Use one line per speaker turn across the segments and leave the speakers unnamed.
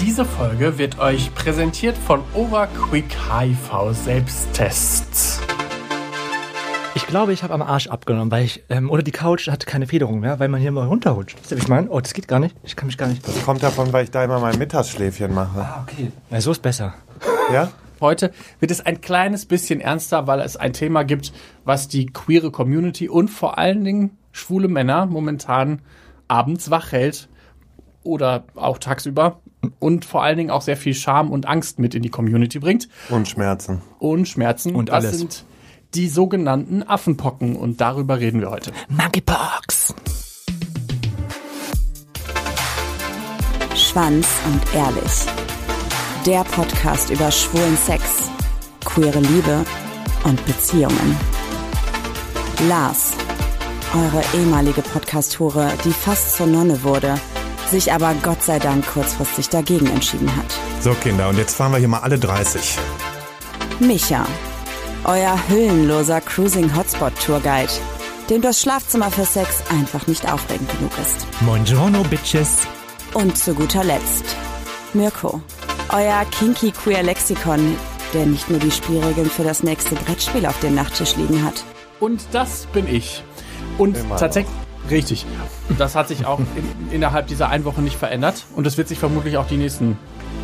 Diese Folge wird euch präsentiert von Overquick HIV Selbsttests.
Ich glaube, ich habe am Arsch abgenommen, weil ich, ähm, oder die Couch hatte keine Federung mehr, weil man hier mal runterrutscht. Wisst ihr, wie ich meine? Oh, das geht gar nicht. Ich kann mich gar nicht.
Das kommt davon, weil ich da immer mein Mittagsschläfchen mache.
Ah, okay. Ja, so ist besser.
Ja?
Heute wird es ein kleines bisschen ernster, weil es ein Thema gibt, was die queere Community und vor allen Dingen schwule Männer momentan abends wach hält oder auch tagsüber und vor allen Dingen auch sehr viel Scham und Angst mit in die Community bringt
Und Schmerzen.
und Schmerzen.
Und
das
alles.
sind die sogenannten Affenpocken und darüber reden wir heute.
Monkeypox.
Schwanz und Ehrlich. Der Podcast über schwulen Sex, queere Liebe und Beziehungen. Lars, eure ehemalige Podcast-Hure, die fast zur Nonne wurde, sich aber Gott sei Dank kurzfristig dagegen entschieden hat.
So, Kinder, und jetzt fahren wir hier mal alle 30.
Micha, euer hüllenloser Cruising Hotspot Tourguide, dem das Schlafzimmer für Sex einfach nicht aufregend genug ist.
Buongiorno, Bitches.
Und zu guter Letzt Mirko, euer kinky queer Lexikon, der nicht nur die Spielregeln für das nächste Brettspiel auf dem Nachttisch liegen hat.
Und das bin ich. Und tatsächlich, richtig. Das hat sich auch in, innerhalb dieser einen Woche nicht verändert. Und das wird sich vermutlich auch die nächsten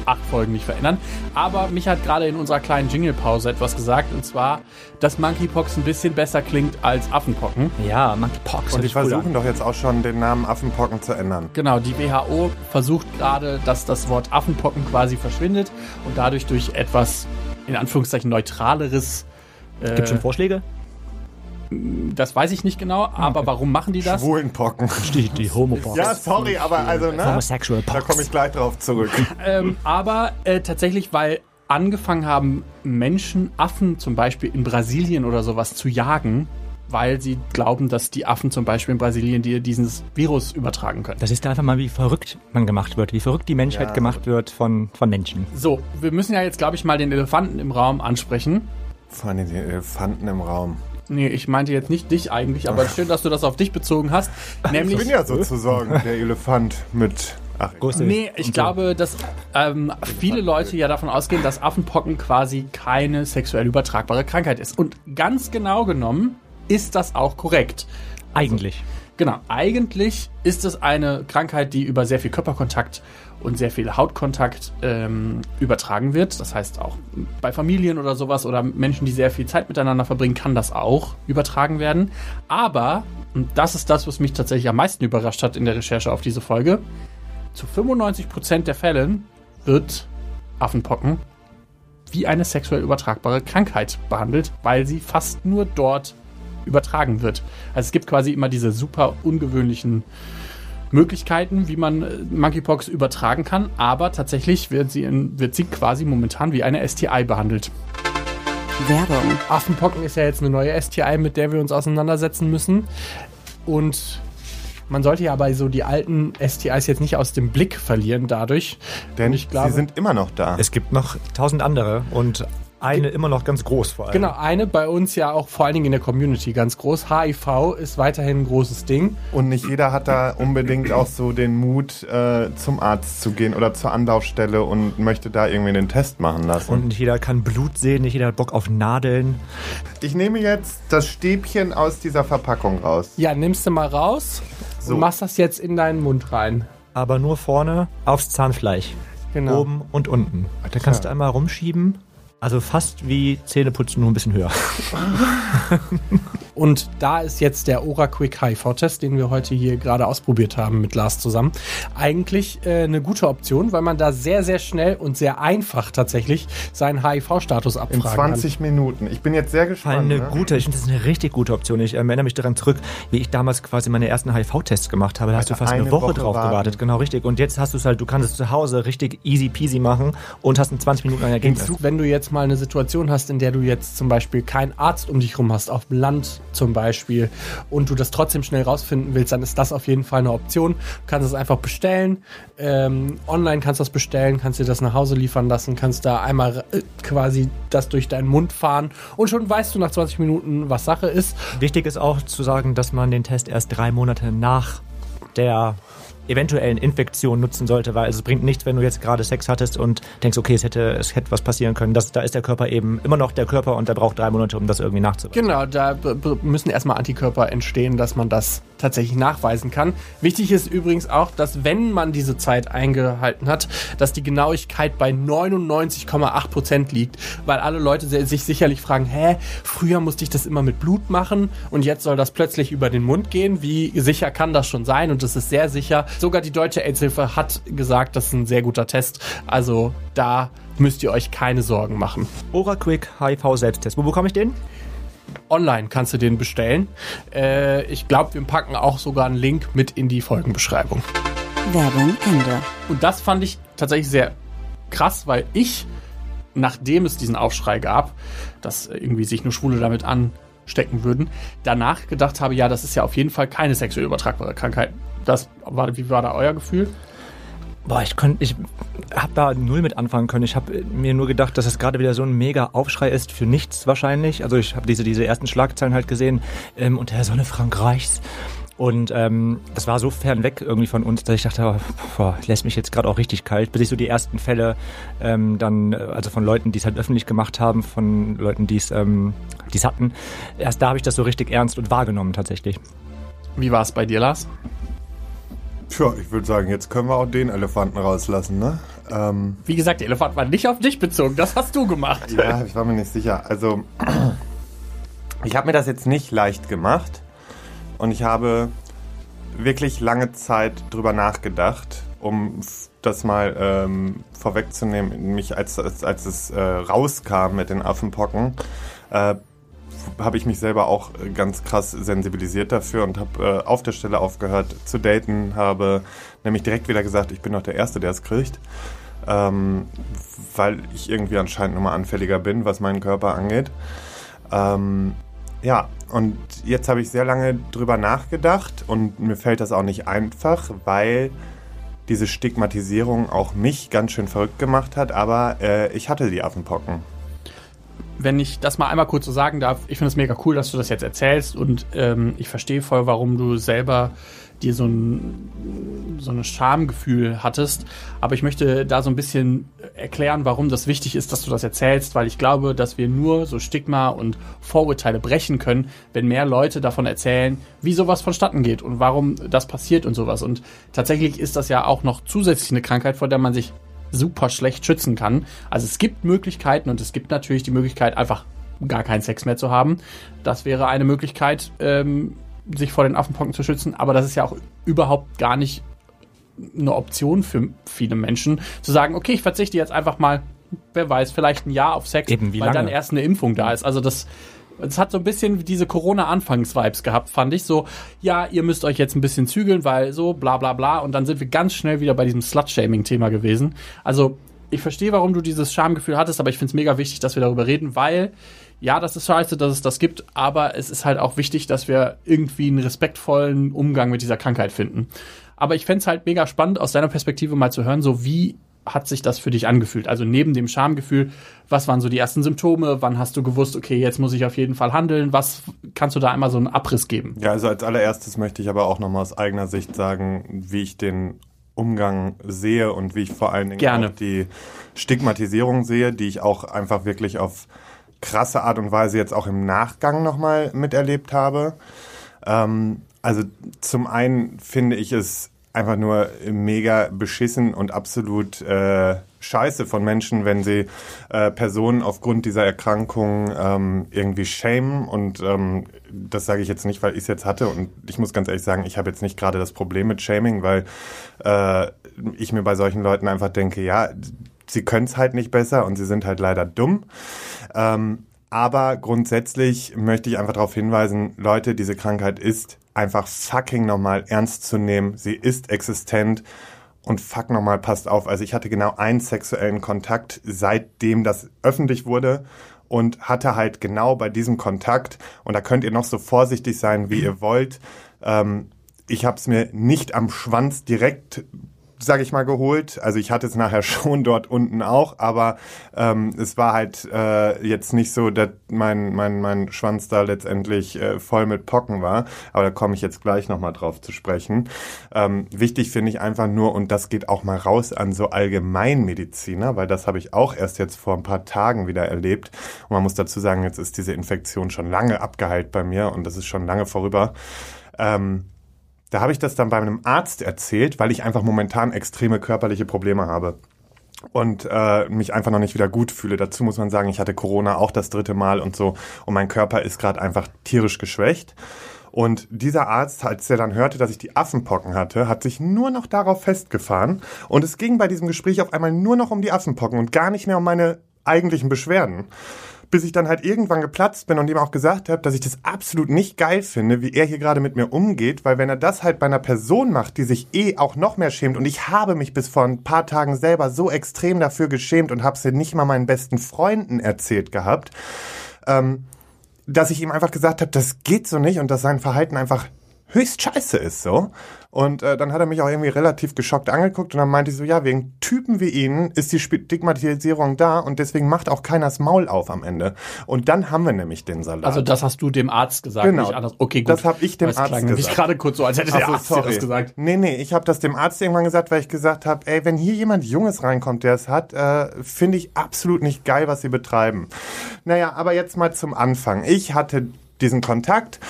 acht Folgen nicht verändern. Aber mich hat gerade in unserer kleinen Jingle-Pause etwas gesagt. Und zwar, dass Monkeypox ein bisschen besser klingt als Affenpocken.
Ja, Monkeypox.
Und die versuchen doch jetzt auch schon, den Namen Affenpocken zu ändern.
Genau, die WHO versucht gerade, dass das Wort Affenpocken quasi verschwindet und dadurch durch etwas, in Anführungszeichen, neutraleres äh,
Gibt schon Vorschläge?
Das weiß ich nicht genau, aber warum machen die das?
Schwulenpocken.
Die, die Homopox.
Ja, sorry, aber also, ne?
Homosexual
Da komme ich gleich drauf zurück.
Ähm, aber äh, tatsächlich, weil angefangen haben, Menschen, Affen zum Beispiel in Brasilien oder sowas zu jagen, weil sie glauben, dass die Affen zum Beispiel in Brasilien dir dieses Virus übertragen können.
Das ist einfach mal, wie verrückt man gemacht wird, wie verrückt die Menschheit
Ja.
gemacht wird von, von Menschen.
So, wir müssen ja jetzt, glaube ich, mal den Elefanten im Raum ansprechen.
Vor allem die Elefanten im Raum.
Nee, ich meinte jetzt nicht dich eigentlich, aber schön, dass du das auf dich bezogen hast.
Ich
Nämlich,
bin ja sozusagen der Elefant mit. Ach,
Nee, ich glaube, dass ähm, viele Leute ja davon ausgehen, dass Affenpocken quasi keine sexuell übertragbare Krankheit ist. Und ganz genau genommen ist das auch korrekt.
Eigentlich.
Genau, eigentlich ist es eine Krankheit, die über sehr viel Körperkontakt und sehr viel Hautkontakt ähm, übertragen wird. Das heißt, auch bei Familien oder sowas oder Menschen, die sehr viel Zeit miteinander verbringen, kann das auch übertragen werden. Aber, und das ist das, was mich tatsächlich am meisten überrascht hat in der Recherche auf diese Folge, zu 95% der Fällen wird Affenpocken wie eine sexuell übertragbare Krankheit behandelt, weil sie fast nur dort übertragen wird. Also es gibt quasi immer diese super ungewöhnlichen Möglichkeiten, wie man äh, Monkeypox übertragen kann, aber tatsächlich wird sie, in, wird sie quasi momentan wie eine STI behandelt.
Werbung.
Affenpocken ist ja jetzt eine neue STI, mit der wir uns auseinandersetzen müssen. Und man sollte ja aber so die alten STIs jetzt nicht aus dem Blick verlieren dadurch.
denn
glaube-
sie sind immer noch da.
Es gibt noch tausend andere und eine immer noch ganz groß vor allem.
Genau, eine bei uns ja auch vor allen Dingen in der Community ganz groß. HIV ist weiterhin ein großes Ding.
Und nicht jeder hat da unbedingt auch so den Mut, äh, zum Arzt zu gehen oder zur Anlaufstelle und möchte da irgendwie den Test machen lassen.
Und nicht jeder kann Blut sehen, nicht jeder hat Bock auf Nadeln.
ich nehme jetzt das Stäbchen aus dieser Verpackung raus.
Ja, nimmst du mal raus
So.
und machst das jetzt in deinen Mund rein.
Aber nur vorne aufs Zahnfleisch.
Genau.
Oben und unten. Da kannst du einmal rumschieben. Also fast wie Zähneputzen, nur ein bisschen höher.
Und da ist jetzt der Ora Quick HIV-Test, den wir heute hier gerade ausprobiert haben mit Lars zusammen, eigentlich äh, eine gute Option, weil man da sehr, sehr schnell und sehr einfach tatsächlich seinen HIV-Status
In
abfragen
20 Minuten. Ich bin jetzt sehr gespannt.
eine
ne?
gute, ich finde das ist eine richtig gute Option. Ich ähm, erinnere mich daran zurück, wie ich damals quasi meine ersten HIV-Tests gemacht habe. Da hast du fast eine,
eine
Woche,
Woche
drauf
warten.
gewartet. Genau, richtig. Und jetzt hast du es halt, du kannst es zu Hause richtig easy peasy machen und hast in 20 Minuten ein Ergebnis.
kann. Wenn du jetzt mal eine Situation hast, in der du jetzt zum Beispiel keinen Arzt um dich rum hast, auf dem Land zum Beispiel, und du das trotzdem schnell rausfinden willst, dann ist das auf jeden Fall eine Option. Du kannst es einfach bestellen. Ähm, online kannst du das bestellen, kannst dir das nach Hause liefern lassen, kannst da einmal äh, quasi das durch deinen Mund fahren und schon weißt du nach 20 Minuten, was Sache ist.
Wichtig ist auch zu sagen, dass man den Test erst drei Monate nach der eventuellen Infektionen nutzen sollte, weil es bringt nichts, wenn du jetzt gerade Sex hattest und denkst, okay, es hätte, es hätte was passieren können. Das, da ist der Körper eben immer noch der Körper und der braucht drei Monate, um das irgendwie nachzuweisen.
Genau, da müssen erstmal Antikörper entstehen, dass man das tatsächlich nachweisen kann. Wichtig ist übrigens auch, dass wenn man diese Zeit eingehalten hat, dass die Genauigkeit bei 99,8 Prozent liegt, weil alle Leute sich sicherlich fragen, hä, früher musste ich das immer mit Blut machen und jetzt soll das plötzlich über den Mund gehen. Wie sicher kann das schon sein? Und das ist sehr sicher. Sogar die Deutsche AIDS-Hilfe hat gesagt, das ist ein sehr guter Test. Also da müsst ihr euch keine Sorgen machen.
OraQuick HIV-Selbsttest. Wo bekomme ich den?
Online kannst du den bestellen. Äh, ich glaube, wir packen auch sogar einen Link mit in die Folgenbeschreibung.
Werbung Ende.
Und das fand ich tatsächlich sehr krass, weil ich, nachdem es diesen Aufschrei gab, dass irgendwie sich nur Schwule damit anstecken würden, danach gedacht habe, ja, das ist ja auf jeden Fall keine sexuell übertragbare Krankheit. Das war, wie war da euer Gefühl?
Boah, ich konnte, ich habe da null mit anfangen können. Ich habe mir nur gedacht, dass es gerade wieder so ein mega Aufschrei ist für nichts wahrscheinlich. Also ich habe diese, diese ersten Schlagzeilen halt gesehen ähm, unter der Sonne Frankreichs. Und ähm, das war so fern weg irgendwie von uns, dass ich dachte, boah, lässt mich jetzt gerade auch richtig kalt, bis ich so die ersten Fälle ähm, dann, äh, also von Leuten, die es halt öffentlich gemacht haben, von Leuten, die es ähm, die's hatten, erst da habe ich das so richtig ernst und wahrgenommen tatsächlich.
Wie war es bei dir, Lars?
Tja, ich würde sagen, jetzt können wir auch den Elefanten rauslassen, ne?
Ähm, Wie gesagt, der Elefant war nicht auf dich bezogen, das hast du gemacht.
Ja, ich war mir nicht sicher. Also, ich habe mir das jetzt nicht leicht gemacht und ich habe wirklich lange Zeit drüber nachgedacht, um das mal ähm, vorwegzunehmen. Mich, als, als, als es äh, rauskam mit den Affenpocken, äh, habe ich mich selber auch ganz krass sensibilisiert dafür und habe äh, auf der Stelle aufgehört zu daten, habe nämlich direkt wieder gesagt, ich bin doch der Erste, der es kriegt, ähm, weil ich irgendwie anscheinend nochmal anfälliger bin, was meinen Körper angeht. Ähm, ja, und jetzt habe ich sehr lange drüber nachgedacht und mir fällt das auch nicht einfach, weil diese Stigmatisierung auch mich ganz schön verrückt gemacht hat, aber äh, ich hatte die Affenpocken
wenn ich das mal einmal kurz so sagen darf, ich finde es mega cool, dass du das jetzt erzählst und ähm, ich verstehe voll, warum du selber dir so ein, so ein Schamgefühl hattest. Aber ich möchte da so ein bisschen erklären, warum das wichtig ist, dass du das erzählst, weil ich glaube, dass wir nur so Stigma und Vorurteile brechen können, wenn mehr Leute davon erzählen, wie sowas vonstatten geht und warum das passiert und sowas. Und tatsächlich ist das ja auch noch zusätzlich eine Krankheit, vor der man sich super schlecht schützen kann. Also es gibt Möglichkeiten und es gibt natürlich die Möglichkeit, einfach gar keinen Sex mehr zu haben. Das wäre eine Möglichkeit, ähm, sich vor den Affenpocken zu schützen, aber das ist ja auch überhaupt gar nicht eine Option für viele Menschen, zu sagen, okay, ich verzichte jetzt einfach mal, wer weiß, vielleicht ein Jahr auf Sex,
Eben,
weil
lange?
dann erst eine Impfung da ist. Also das es hat so ein bisschen diese Corona-Anfangs-Vibes gehabt, fand ich. So, ja, ihr müsst euch jetzt ein bisschen zügeln, weil so, bla bla bla. Und dann sind wir ganz schnell wieder bei diesem Slut-Shaming-Thema gewesen. Also, ich verstehe, warum du dieses Schamgefühl hattest, aber ich finde es mega wichtig, dass wir darüber reden, weil, ja, das ist scheiße, dass es das gibt, aber es ist halt auch wichtig, dass wir irgendwie einen respektvollen Umgang mit dieser Krankheit finden. Aber ich fände es halt mega spannend, aus deiner Perspektive mal zu hören, so wie hat sich das für dich angefühlt? Also neben dem Schamgefühl, was waren so die ersten Symptome? Wann hast du gewusst, okay, jetzt muss ich auf jeden Fall handeln? Was kannst du da einmal so einen Abriss geben?
Ja, also als allererstes möchte ich aber auch nochmal aus eigener Sicht sagen, wie ich den Umgang sehe und wie ich vor allen Dingen
Gerne.
auch die Stigmatisierung sehe, die ich auch einfach wirklich auf krasse Art und Weise jetzt auch im Nachgang nochmal miterlebt habe. Ähm, also zum einen finde ich es einfach nur mega beschissen und absolut äh, scheiße von Menschen, wenn sie äh, Personen aufgrund dieser Erkrankung ähm, irgendwie schämen. Und ähm, das sage ich jetzt nicht, weil ich es jetzt hatte. Und ich muss ganz ehrlich sagen, ich habe jetzt nicht gerade das Problem mit Shaming, weil äh, ich mir bei solchen Leuten einfach denke, ja, sie können es halt nicht besser und sie sind halt leider dumm. Ähm, aber grundsätzlich möchte ich einfach darauf hinweisen, Leute, diese Krankheit ist einfach fucking nochmal ernst zu nehmen. Sie ist existent und fuck nochmal, passt auf. Also ich hatte genau einen sexuellen Kontakt, seitdem das öffentlich wurde und hatte halt genau bei diesem Kontakt, und da könnt ihr noch so vorsichtig sein, wie ihr wollt, ähm, ich habe es mir nicht am Schwanz direkt sage ich mal, geholt. Also ich hatte es nachher schon dort unten auch, aber ähm, es war halt äh, jetzt nicht so, dass mein, mein, mein Schwanz da letztendlich äh, voll mit Pocken war. Aber da komme ich jetzt gleich nochmal drauf zu sprechen. Ähm, wichtig finde ich einfach nur, und das geht auch mal raus an so Allgemeinmediziner, weil das habe ich auch erst jetzt vor ein paar Tagen wieder erlebt. Und man muss dazu sagen, jetzt ist diese Infektion schon lange abgeheilt bei mir und das ist schon lange vorüber. Ähm, da habe ich das dann bei einem Arzt erzählt, weil ich einfach momentan extreme körperliche Probleme habe und äh, mich einfach noch nicht wieder gut fühle. Dazu muss man sagen, ich hatte Corona auch das dritte Mal und so und mein Körper ist gerade einfach tierisch geschwächt. Und dieser Arzt, als er dann hörte, dass ich die Affenpocken hatte, hat sich nur noch darauf festgefahren. Und es ging bei diesem Gespräch auf einmal nur noch um die Affenpocken und gar nicht mehr um meine eigentlichen Beschwerden bis ich dann halt irgendwann geplatzt bin und ihm auch gesagt habe, dass ich das absolut nicht geil finde, wie er hier gerade mit mir umgeht, weil wenn er das halt bei einer Person macht, die sich eh auch noch mehr schämt und ich habe mich bis vor ein paar Tagen selber so extrem dafür geschämt und habe es nicht mal meinen besten Freunden erzählt gehabt, ähm, dass ich ihm einfach gesagt habe, das geht so nicht und dass sein Verhalten einfach höchst scheiße ist so. Und äh, dann hat er mich auch irgendwie relativ geschockt angeguckt und dann meinte ich so, ja, wegen Typen wie Ihnen ist die Stigmatisierung da und deswegen macht auch keiner das Maul auf am Ende. Und dann haben wir nämlich den Salat.
Also das hast du dem Arzt gesagt,
genau.
nicht anders. Okay, gut.
Das habe ich dem
Weiß
Arzt gesagt.
nämlich gerade kurz so, als hätte der
so,
Arzt
sorry.
das gesagt.
Nee, nee, ich habe das dem Arzt irgendwann gesagt, weil ich gesagt habe, ey, wenn hier jemand Junges reinkommt, der es hat, äh, finde ich absolut nicht geil, was sie betreiben. Naja, aber jetzt mal zum Anfang. Ich hatte diesen Kontakt.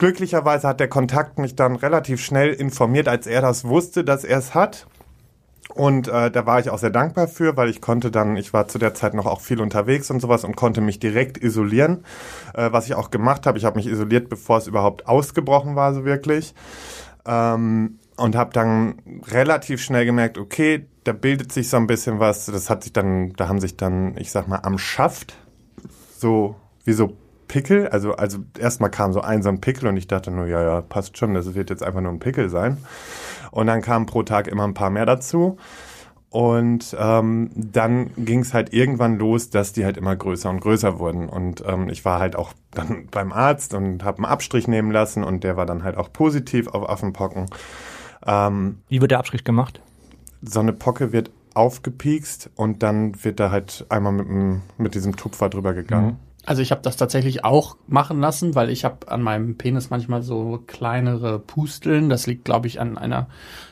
Glücklicherweise hat der Kontakt mich dann relativ schnell informiert, als er das wusste, dass er es hat. Und äh, da war ich auch sehr dankbar für, weil ich konnte dann, ich war zu der Zeit noch auch viel unterwegs und sowas und konnte mich direkt isolieren, äh, was ich auch gemacht habe. Ich habe mich isoliert, bevor es überhaupt ausgebrochen war, so wirklich. Ähm, und habe dann relativ schnell gemerkt, okay, da bildet sich so ein bisschen was. Das hat sich dann, da haben sich dann, ich sag mal, am Schaft so wie so Pickel, also also erstmal kam so ein so ein Pickel und ich dachte nur, ja, ja, passt schon, das wird jetzt einfach nur ein Pickel sein. Und dann kamen pro Tag immer ein paar mehr dazu. Und ähm, dann ging es halt irgendwann los, dass die halt immer größer und größer wurden. Und ähm, ich war halt auch dann beim Arzt und habe einen Abstrich nehmen lassen und der war dann halt auch positiv auf Affenpocken. Ähm,
Wie wird der Abstrich gemacht?
so eine Pocke wird aufgepiekst und dann wird da halt einmal mit, mit diesem Tupfer drüber gegangen.
Also ich habe das tatsächlich auch machen lassen, weil ich habe an meinem Penis manchmal so kleinere Pusteln. Das liegt, glaube ich, an einer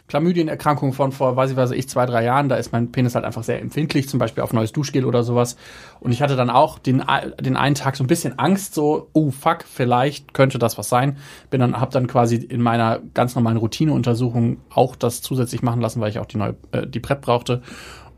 Chlamydienerkrankung von vor, weiß ich was ich, zwei, drei Jahren. Da ist mein Penis halt einfach sehr empfindlich, zum Beispiel auf neues Duschgel oder sowas. Und ich hatte dann auch den, den einen Tag so ein bisschen Angst, so, oh fuck, vielleicht könnte das was sein. Bin dann, habe dann quasi in meiner ganz normalen Routineuntersuchung auch das zusätzlich machen lassen, weil ich auch die neue, äh, die PrEP brauchte.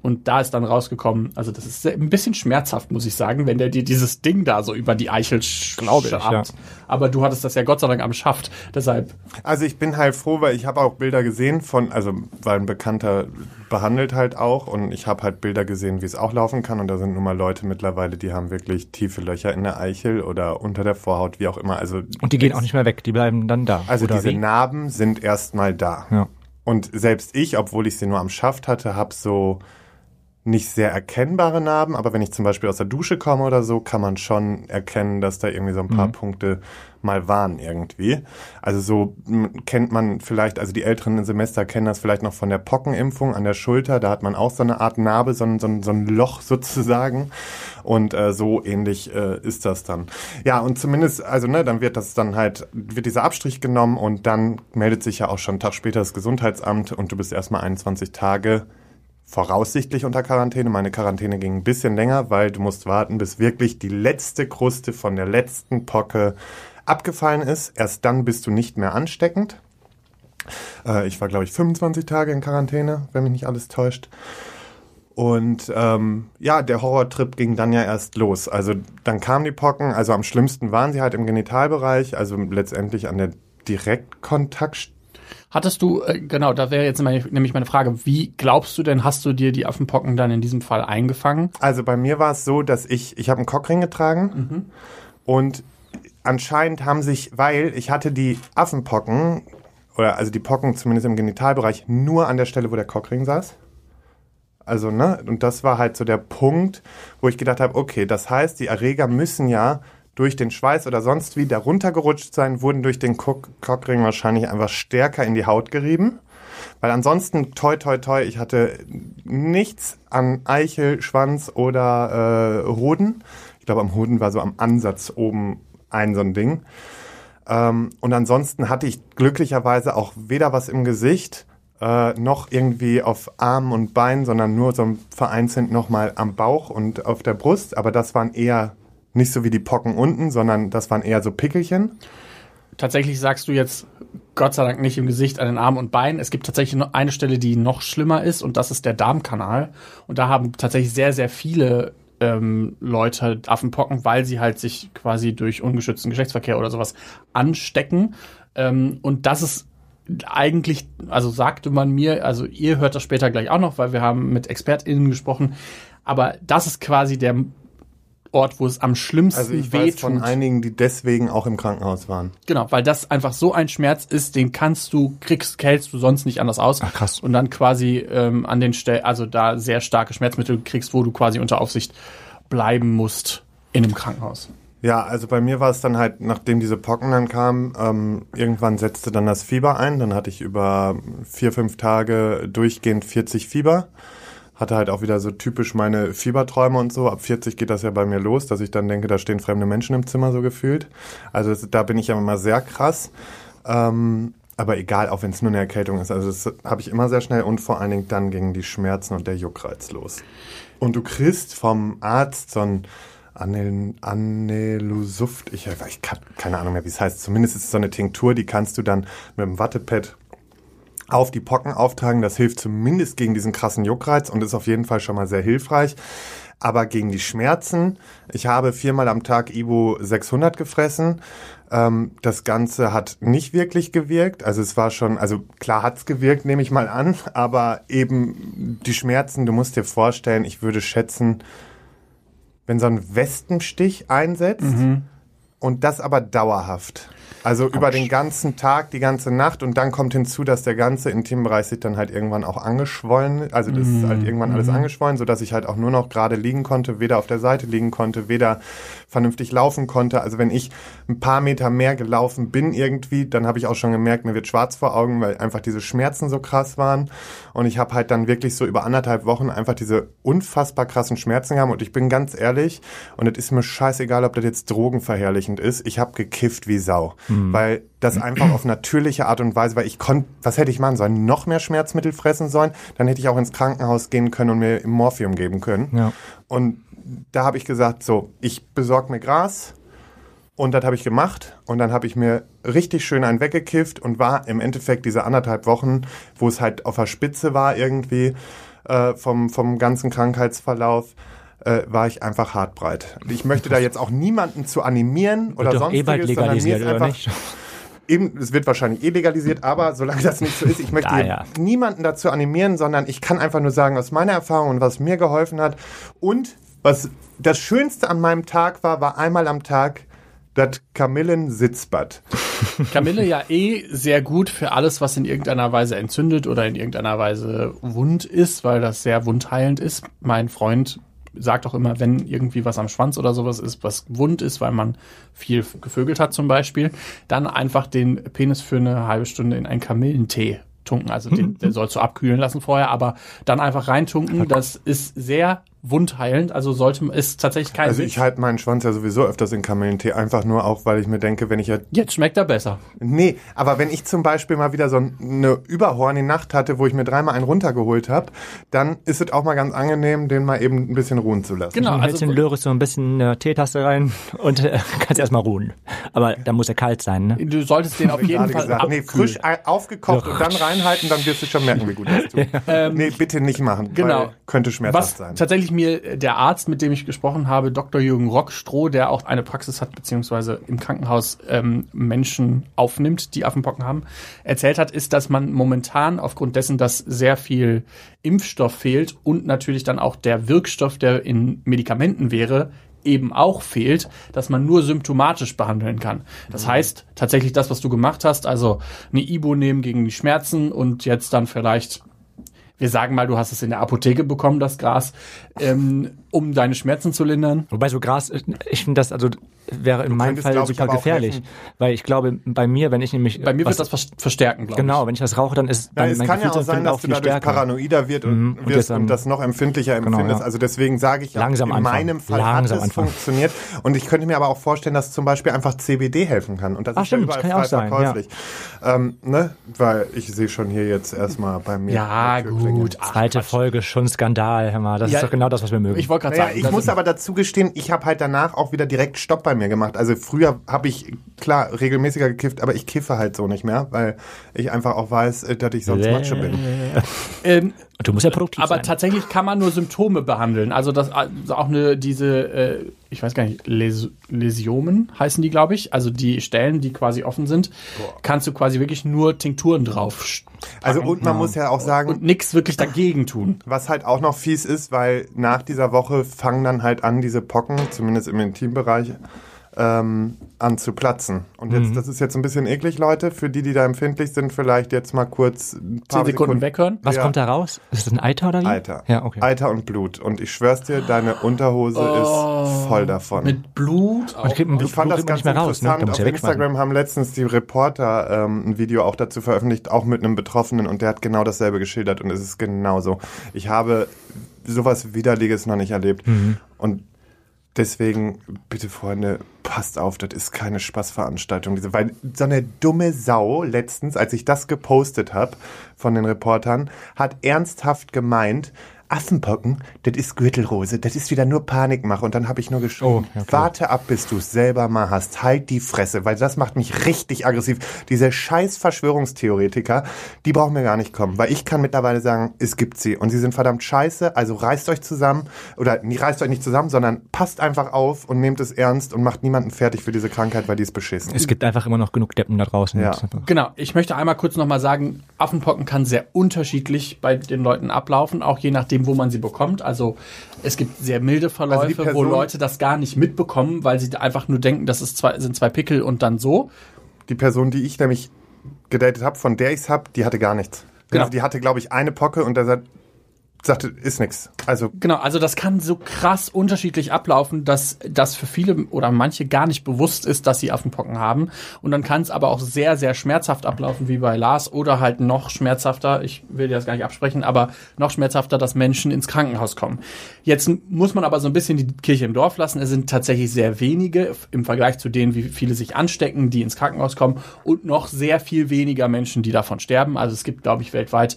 Und da ist dann rausgekommen, also das ist ein bisschen schmerzhaft, muss ich sagen, wenn der dir dieses Ding da so über die Eichel sch
Glaube ich,
schabt.
ja.
Aber du hattest das ja Gott sei Dank am Schaft. Deshalb,
Also ich bin halt froh, weil ich habe auch Bilder gesehen von, also weil ein Bekannter behandelt halt auch und ich habe halt Bilder gesehen, wie es auch laufen kann und da sind nun mal Leute mittlerweile, die haben wirklich tiefe Löcher in der Eichel oder unter der Vorhaut, wie auch immer. Also
Und die gehen auch nicht mehr weg, die bleiben dann da.
Also
oder
diese
wie?
Narben sind erstmal da.
Ja.
Und selbst ich, obwohl ich sie nur am Schaft hatte, habe so nicht sehr erkennbare Narben, aber wenn ich zum Beispiel aus der Dusche komme oder so, kann man schon erkennen, dass da irgendwie so ein paar Punkte mal waren irgendwie. Also so kennt man vielleicht, also die älteren Semester kennen das vielleicht noch von der Pockenimpfung an der Schulter, da hat man auch so eine Art Narbe, so ein, so ein, so ein Loch sozusagen. Und äh, so ähnlich äh, ist das dann. Ja, und zumindest, also ne, dann wird das dann halt, wird dieser Abstrich genommen und dann meldet sich ja auch schon einen Tag später das Gesundheitsamt und du bist erstmal 21 Tage voraussichtlich unter Quarantäne. Meine Quarantäne ging ein bisschen länger, weil du musst warten, bis wirklich die letzte Kruste von der letzten Pocke abgefallen ist. Erst dann bist du nicht mehr ansteckend. Äh, ich war, glaube ich, 25 Tage in Quarantäne, wenn mich nicht alles täuscht. Und ähm, ja, der Horrortrip ging dann ja erst los. Also dann kamen die Pocken, also am schlimmsten waren sie halt im Genitalbereich, also letztendlich an der Direktkontaktstelle.
Hattest du, äh, genau, da wäre jetzt nämlich meine Frage, wie glaubst du denn, hast du dir die Affenpocken dann in diesem Fall eingefangen?
Also bei mir war es so, dass ich, ich habe einen Cockring getragen und anscheinend haben sich, weil ich hatte die Affenpocken, oder also die Pocken zumindest im Genitalbereich, nur an der Stelle, wo der Cockring saß. Also, ne, und das war halt so der Punkt, wo ich gedacht habe, okay, das heißt, die Erreger müssen ja durch den Schweiß oder sonst wie da runtergerutscht sein, wurden durch den Cock Cockring wahrscheinlich einfach stärker in die Haut gerieben. Weil ansonsten, toi, toi, toi, ich hatte nichts an Eichel, Schwanz oder äh, Hoden. Ich glaube, am Hoden war so am Ansatz oben ein so ein Ding. Ähm, und ansonsten hatte ich glücklicherweise auch weder was im Gesicht, äh, noch irgendwie auf Armen und Beinen, sondern nur so vereinzelt nochmal am Bauch und auf der Brust. Aber das waren eher nicht so wie die Pocken unten, sondern das waren eher so Pickelchen.
Tatsächlich sagst du jetzt Gott sei Dank nicht im Gesicht, an den Armen und Beinen. Es gibt tatsächlich noch eine Stelle, die noch schlimmer ist und das ist der Darmkanal. Und da haben tatsächlich sehr, sehr viele ähm, Leute Affenpocken, weil sie halt sich quasi durch ungeschützten Geschlechtsverkehr oder sowas anstecken. Ähm, und das ist eigentlich, also sagte man mir, also ihr hört das später gleich auch noch, weil wir haben mit ExpertInnen gesprochen, aber das ist quasi der Ort, wo es am schlimmsten
Also ich
wehtut.
weiß von einigen, die deswegen auch im Krankenhaus waren.
Genau, weil das einfach so ein Schmerz ist, den kannst du, kriegst, kältst du sonst nicht anders aus.
Ach, krass.
Und dann quasi ähm, an den Stellen, also da sehr starke Schmerzmittel kriegst, wo du quasi unter Aufsicht bleiben musst in einem Krankenhaus.
Ja, also bei mir war es dann halt, nachdem diese Pocken dann kamen, ähm, irgendwann setzte dann das Fieber ein. Dann hatte ich über vier, fünf Tage durchgehend 40 Fieber. Hatte halt auch wieder so typisch meine Fieberträume und so. Ab 40 geht das ja bei mir los, dass ich dann denke, da stehen fremde Menschen im Zimmer so gefühlt. Also das, da bin ich ja immer sehr krass. Ähm, aber egal, auch wenn es nur eine Erkältung ist. Also das habe ich immer sehr schnell und vor allen Dingen dann gingen die Schmerzen und der Juckreiz los. Und du kriegst vom Arzt so ein Anel, Anelusuft, ich, ich habe keine Ahnung mehr, wie es heißt. Zumindest ist es so eine Tinktur, die kannst du dann mit dem Wattepad auf die Pocken auftragen. Das hilft zumindest gegen diesen krassen Juckreiz und ist auf jeden Fall schon mal sehr hilfreich. Aber gegen die Schmerzen, ich habe viermal am Tag Ibu 600 gefressen. Ähm, das Ganze hat nicht wirklich gewirkt. Also es war schon, also klar hat's gewirkt, nehme ich mal an. Aber eben die Schmerzen, du musst dir vorstellen, ich würde schätzen, wenn so ein Westenstich einsetzt und das aber dauerhaft. Also über den ganzen Tag, die ganze Nacht und dann kommt hinzu, dass der ganze Intimbereich sich dann halt irgendwann auch angeschwollen, also das ist halt irgendwann alles angeschwollen, sodass ich halt auch nur noch gerade liegen konnte, weder auf der Seite liegen konnte, weder vernünftig laufen konnte. Also wenn ich ein paar Meter mehr gelaufen bin irgendwie, dann habe ich auch schon gemerkt, mir wird schwarz vor Augen, weil einfach diese Schmerzen so krass waren. Und ich habe halt dann wirklich so über anderthalb Wochen einfach diese unfassbar krassen Schmerzen gehabt. Und ich bin ganz ehrlich, und es ist mir scheißegal, ob das jetzt drogenverherrlichend ist, ich habe gekifft wie Sau. Weil das einfach auf natürliche Art und Weise, weil ich konnte, was hätte ich machen sollen? Noch mehr Schmerzmittel fressen sollen? Dann hätte ich auch ins Krankenhaus gehen können und mir Morphium geben können.
Ja.
Und da habe ich gesagt, so, ich besorge mir Gras und das habe ich gemacht und dann habe ich mir richtig schön einen weggekifft und war im Endeffekt diese anderthalb Wochen, wo es halt auf der Spitze war irgendwie äh, vom, vom ganzen Krankheitsverlauf, äh, war ich einfach hartbreit. Ich möchte da jetzt auch niemanden zu animieren oder
doch eh bald
sonstiges, sondern mir
legalisiert,
ist
oder
einfach,
nicht?
Eben, es wird wahrscheinlich eh legalisiert, aber solange das nicht so ist, ich möchte
Ah, ja.
niemanden dazu animieren, sondern ich kann einfach nur sagen, aus meiner Erfahrung und was mir geholfen hat. Und was das Schönste an meinem Tag war, war einmal am Tag das Kamillen-Sitzbad.
Kamille ja eh sehr gut für alles, was in irgendeiner Weise entzündet oder in irgendeiner Weise wund ist, weil das sehr wundheilend ist. Mein Freund sagt auch immer, wenn irgendwie was am Schwanz oder sowas ist, was wund ist, weil man viel gevögelt hat zum Beispiel, dann einfach den Penis für eine halbe Stunde in einen Kamillentee tunken. Also den, den sollst du abkühlen lassen vorher, aber dann einfach reintunken. Das ist sehr wundheilend. Also sollte ist tatsächlich kein
Also ich halte meinen Schwanz ja sowieso öfters in Kamillentee, einfach nur auch, weil ich mir denke, wenn ich ja
Jetzt schmeckt er besser.
Nee, aber wenn ich zum Beispiel mal wieder so eine überhornige Nacht hatte, wo ich mir dreimal einen runtergeholt habe, dann ist es auch mal ganz angenehm, den mal eben ein bisschen ruhen zu lassen.
Genau, also
den Löris so ein bisschen in eine Teetasse rein und äh, kannst erstmal ruhen. Aber da muss er kalt sein, ne?
du solltest den auf jeden
Gerade
Fall
gesagt. Nee,
abkühlen.
frisch aufgekocht und dann reinhalten, dann wirst du schon merken, wie gut das tut. nee, bitte nicht machen.
genau.
Weil könnte schmerzhaft
Was
sein.
tatsächlich mir der Arzt, mit dem ich gesprochen habe, Dr. Jürgen Rockstroh, der auch eine Praxis hat, beziehungsweise im Krankenhaus ähm, Menschen aufnimmt, die Affenpocken haben, erzählt hat, ist, dass man momentan aufgrund dessen, dass sehr viel Impfstoff fehlt und natürlich dann auch der Wirkstoff, der in Medikamenten wäre, eben auch fehlt, dass man nur symptomatisch behandeln kann. Das heißt, tatsächlich das, was du gemacht hast, also eine Ibo nehmen gegen die Schmerzen und jetzt dann vielleicht wir sagen mal, du hast es in der Apotheke bekommen, das Gras, ähm, um deine Schmerzen zu lindern.
Wobei so Gras, ich finde das, also wäre in meinem
könntest,
Fall super gefährlich. Weil ich glaube, bei mir, wenn ich nämlich.
Bei mir
was,
wird das vers- verstärken, glaube
Genau,
ich.
wenn ich das rauche, dann ist
Ja,
dann
es
mein
kann ja auch sein, dass
auch
du dadurch
stärker.
paranoider wird und,
Mhm, und
wirst und das noch empfindlicher empfindest.
ja.
Also deswegen sage ich, ja,
Langsam
in
anfangen.
meinem Fall
Langsam
hat es
anfangen.
funktioniert. Und ich könnte mir aber auch vorstellen, dass zum Beispiel einfach CBD helfen kann. Und das
Ach,
ist
stimmt,
ja überall
kann ja
frei
auch sein,
verkäuflich. Ähm, ne? Weil ich sehe schon hier jetzt erstmal bei mir.
Ja, gut.
Zweite. Folge, schon Skandal, mal. Das
Ja,
ist doch genau das, was wir mögen.
Ich wollte gerade
Naja,
sagen,
ich muss aber dazu gestehen, ich habe halt danach auch wieder direkt Stopp bei mir gemacht. Also früher habe ich, klar, regelmäßiger gekifft, aber ich kiffe halt so nicht mehr, weil ich einfach auch weiß, äh, dass ich sonst. Matsche bin.
ähm,
du musst ja produktiv
aber
sein.
tatsächlich kann man nur Symptome behandeln. Also das also auch eine diese, äh, ich weiß gar nicht, Les Läsiomen heißen die, glaube ich. Also die Stellen, die quasi offen sind, kannst du quasi wirklich nur Tinkturen drauf
Also und man muss ja auch sagen,
und nichts wirklich dagegen tun.
Was halt auch noch fies ist, weil nach dieser Woche fangen dann halt an, diese Pocken, zumindest im Intimbereich, ähm, an zu platzen. Und
Mhm.
jetzt, das ist jetzt ein bisschen eklig, Leute. Für die, die da empfindlich sind, vielleicht jetzt mal kurz ein paar
Zehn Sekunden weghören.
was
ja.
kommt da raus? Ist das ein Eiter oder wie?
Eiter.
Ja, okay.
Eiter und Blut. Und ich schwör's dir, deine Unterhose ist voll davon.
Oh. Mit Blut.
Und kriegt man
ich fand
Blut
das
man
ganz
nicht mehr raus, ne?
interessant. Auf
ja.
Instagram haben letztens die Reporter ähm, ein Video auch dazu veröffentlicht, auch mit einem Betroffenen und der hat genau dasselbe geschildert und es ist genauso. Ich habe sowas Widerliches noch nicht erlebt
Mhm.
und deswegen, bitte Freunde, passt auf, das ist keine Spaßveranstaltung. Weil so eine dumme Sau letztens, als ich das gepostet habe von den Reportern, hat ernsthaft gemeint, Affenpocken, das ist Gürtelrose, das ist wieder nur Panikmache. Und dann habe ich nur geschrieben,
Oh, klar.
warte ab, bis du es selber mal hast. Halt die Fresse, weil das macht mich richtig aggressiv. Diese scheiß Verschwörungstheoretiker, die brauchen mir gar nicht kommen, weil ich kann mittlerweile sagen, es gibt sie. Und sie sind verdammt scheiße, also reißt euch zusammen, oder reißt euch nicht zusammen, sondern passt einfach auf und nehmt es ernst und macht niemanden fertig für diese Krankheit, weil die ist beschissen.
Es gibt einfach immer noch genug Deppen da draußen.
Ja.
Genau, ich möchte einmal kurz nochmal sagen, Affenpocken kann sehr unterschiedlich bei den Leuten ablaufen, auch je nachdem, wo man sie bekommt. Also es gibt sehr milde Verläufe,
Also
wo Leute das gar nicht mitbekommen, weil sie einfach nur denken, das ist zwei, sind zwei Pickel und dann so.
Die Person, die ich nämlich gedatet habe, von der ich es habe, die hatte gar nichts.
Genau.
Also die hatte, glaube ich, eine Pocke und der sagt, sagte, ist nix. Also
Genau, also das kann so krass unterschiedlich ablaufen, dass das für viele oder manche gar nicht bewusst ist, dass sie Affenpocken haben. Und dann kann es aber auch sehr, sehr schmerzhaft ablaufen, wie bei Lars, oder halt noch schmerzhafter, ich will dir das gar nicht absprechen, aber noch schmerzhafter, dass Menschen ins Krankenhaus kommen. Jetzt muss man aber so ein bisschen die Kirche im Dorf lassen. Es sind tatsächlich sehr wenige im Vergleich zu denen, wie viele sich anstecken, die ins Krankenhaus kommen und noch sehr viel weniger Menschen, die davon sterben. Also es gibt, glaube ich, weltweit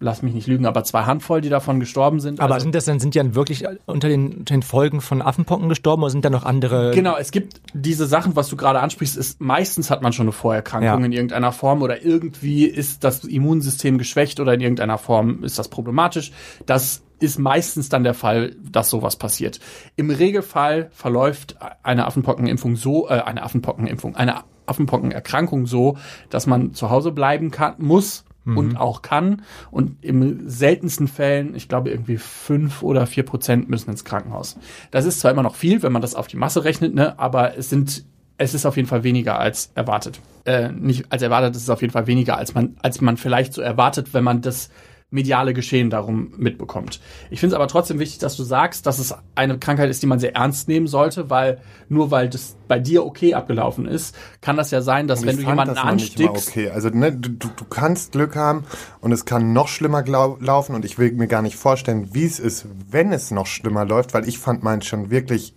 lass mich nicht lügen, aber zwei Handvoll, die davon gestorben sind.
Aber
also,
sind das dann, sind die dann wirklich unter den, unter den Folgen von Affenpocken gestorben oder sind da noch andere?
Genau, es gibt diese Sachen, was du gerade ansprichst, ist meistens hat man schon eine Vorerkrankung
Ja.
in irgendeiner Form oder irgendwie ist das Immunsystem geschwächt oder in irgendeiner Form ist das problematisch. Das ist meistens dann der Fall, dass sowas passiert. Im Regelfall verläuft eine Affenpockenimpfung so, äh, eine Affenpockenimpfung, eine Affenpockenerkrankung so, dass man zu Hause bleiben kann, muss und auch kann. Und im seltensten Fällen, ich glaube irgendwie fünf oder vier Prozent müssen ins Krankenhaus. Das ist zwar immer noch viel, wenn man das auf die Masse rechnet, ne, aber es sind es ist auf jeden Fall weniger als erwartet. Äh, nicht als erwartet, es ist auf jeden Fall weniger, als man, als man vielleicht so erwartet, wenn man das mediale Geschehen darum mitbekommt. Ich finde es aber trotzdem wichtig, dass du sagst, dass es eine Krankheit ist, die man sehr ernst nehmen sollte, weil nur weil das bei dir okay abgelaufen ist, kann das ja sein, dass wenn du jemanden anstickst,
Okay, also ne, du, du kannst Glück haben und es kann noch schlimmer laufen und ich will mir gar nicht vorstellen, wie es ist, wenn es noch schlimmer läuft, weil ich fand meins schon wirklich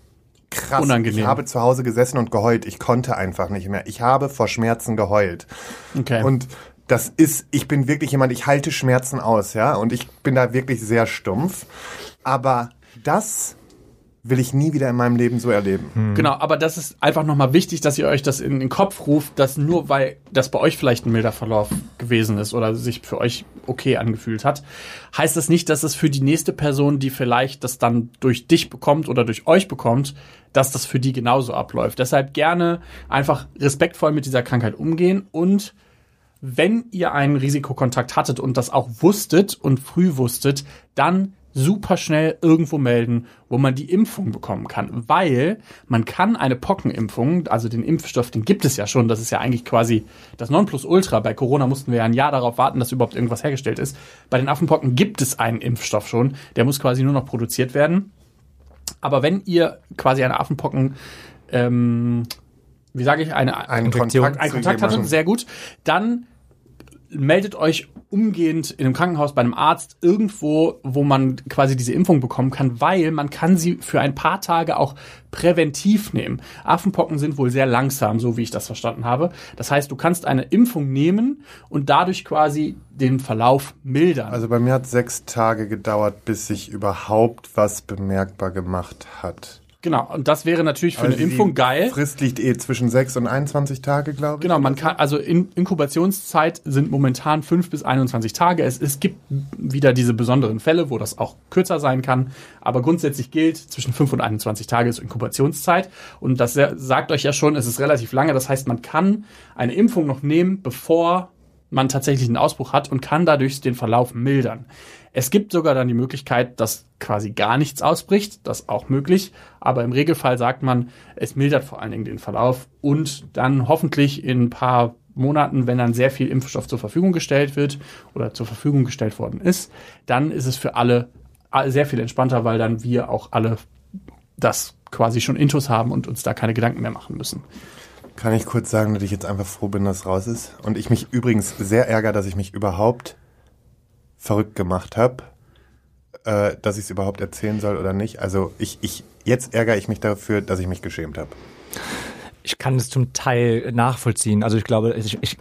krass.
Unangenehm.
Ich habe zu Hause gesessen und geheult. Ich konnte einfach nicht mehr. Ich habe vor Schmerzen geheult.
okay.
Und das ist, ich bin wirklich jemand, ich halte Schmerzen aus, ja, und ich bin da wirklich sehr stumpf. Aber das will ich nie wieder in meinem Leben so erleben.
Genau, aber das ist einfach nochmal wichtig, dass ihr euch das in den Kopf ruft, dass nur weil das bei euch vielleicht ein milder Verlauf gewesen ist oder sich für euch okay angefühlt hat, heißt das nicht, dass es für die nächste Person, die vielleicht das dann durch dich bekommt oder durch euch bekommt, dass das für die genauso abläuft. Deshalb gerne einfach respektvoll mit dieser Krankheit umgehen und wenn ihr einen Risikokontakt hattet und das auch wusstet und früh wusstet, dann super schnell irgendwo melden, wo man die Impfung bekommen kann, weil man kann eine Pockenimpfung, also den Impfstoff, den gibt es ja schon, das ist ja eigentlich quasi das Nonplusultra. Bei Corona mussten wir ja ein Jahr darauf warten, dass überhaupt irgendwas hergestellt ist. Bei den Affenpocken gibt es einen Impfstoff schon, der muss quasi nur noch produziert werden. Aber wenn ihr quasi eine Affenpocken ähm, wie sage ich, eine,
Ein
Infektion,
Kontakt
ein
zu
Kontakt hatte,
jemandem.
sehr gut, dann meldet euch umgehend in einem Krankenhaus bei einem Arzt irgendwo, wo man quasi diese Impfung bekommen kann, weil man kann sie für ein paar Tage auch präventiv nehmen. Affenpocken sind wohl sehr langsam, so wie ich das verstanden habe. Das heißt, du kannst eine Impfung nehmen und dadurch quasi den Verlauf mildern.
Also bei mir hat sechs Tage gedauert, bis sich überhaupt was bemerkbar gemacht hat.
Genau, und das wäre natürlich für
Also
eine Impfung
die
geil.
Frist liegt eh zwischen sechs und 21 Tage, glaube ich.
Genau, man kann, also in, Inkubationszeit sind momentan 5 bis 21 Tage. Es, es gibt wieder diese besonderen Fälle, wo das auch kürzer sein kann. Aber grundsätzlich gilt, zwischen 5 und 21 Tage ist Inkubationszeit. Und das sa- sagt euch ja schon, es ist relativ lange. Das heißt, man kann eine Impfung noch nehmen, bevor man tatsächlich einen Ausbruch hat und kann dadurch den Verlauf mildern. Es gibt sogar dann die Möglichkeit, dass quasi gar nichts ausbricht. Das auch möglich. Aber im Regelfall sagt man, es mildert vor allen Dingen den Verlauf und dann hoffentlich in ein paar Monaten, wenn dann sehr viel Impfstoff zur Verfügung gestellt wird oder zur Verfügung gestellt worden ist, dann ist es für alle sehr viel entspannter, weil dann wir auch alle das quasi schon intus haben und uns da keine Gedanken mehr machen müssen.
Kann ich kurz sagen, dass ich jetzt einfach froh bin, dass es raus ist. Und ich mich übrigens sehr ärgere, dass ich mich überhaupt verrückt gemacht habe, äh, dass ich es überhaupt erzählen soll oder nicht. Also ich, ich, jetzt ärgere ich mich dafür, dass ich mich geschämt habe.
Ich kann es zum Teil nachvollziehen. Also ich glaube, ich, ich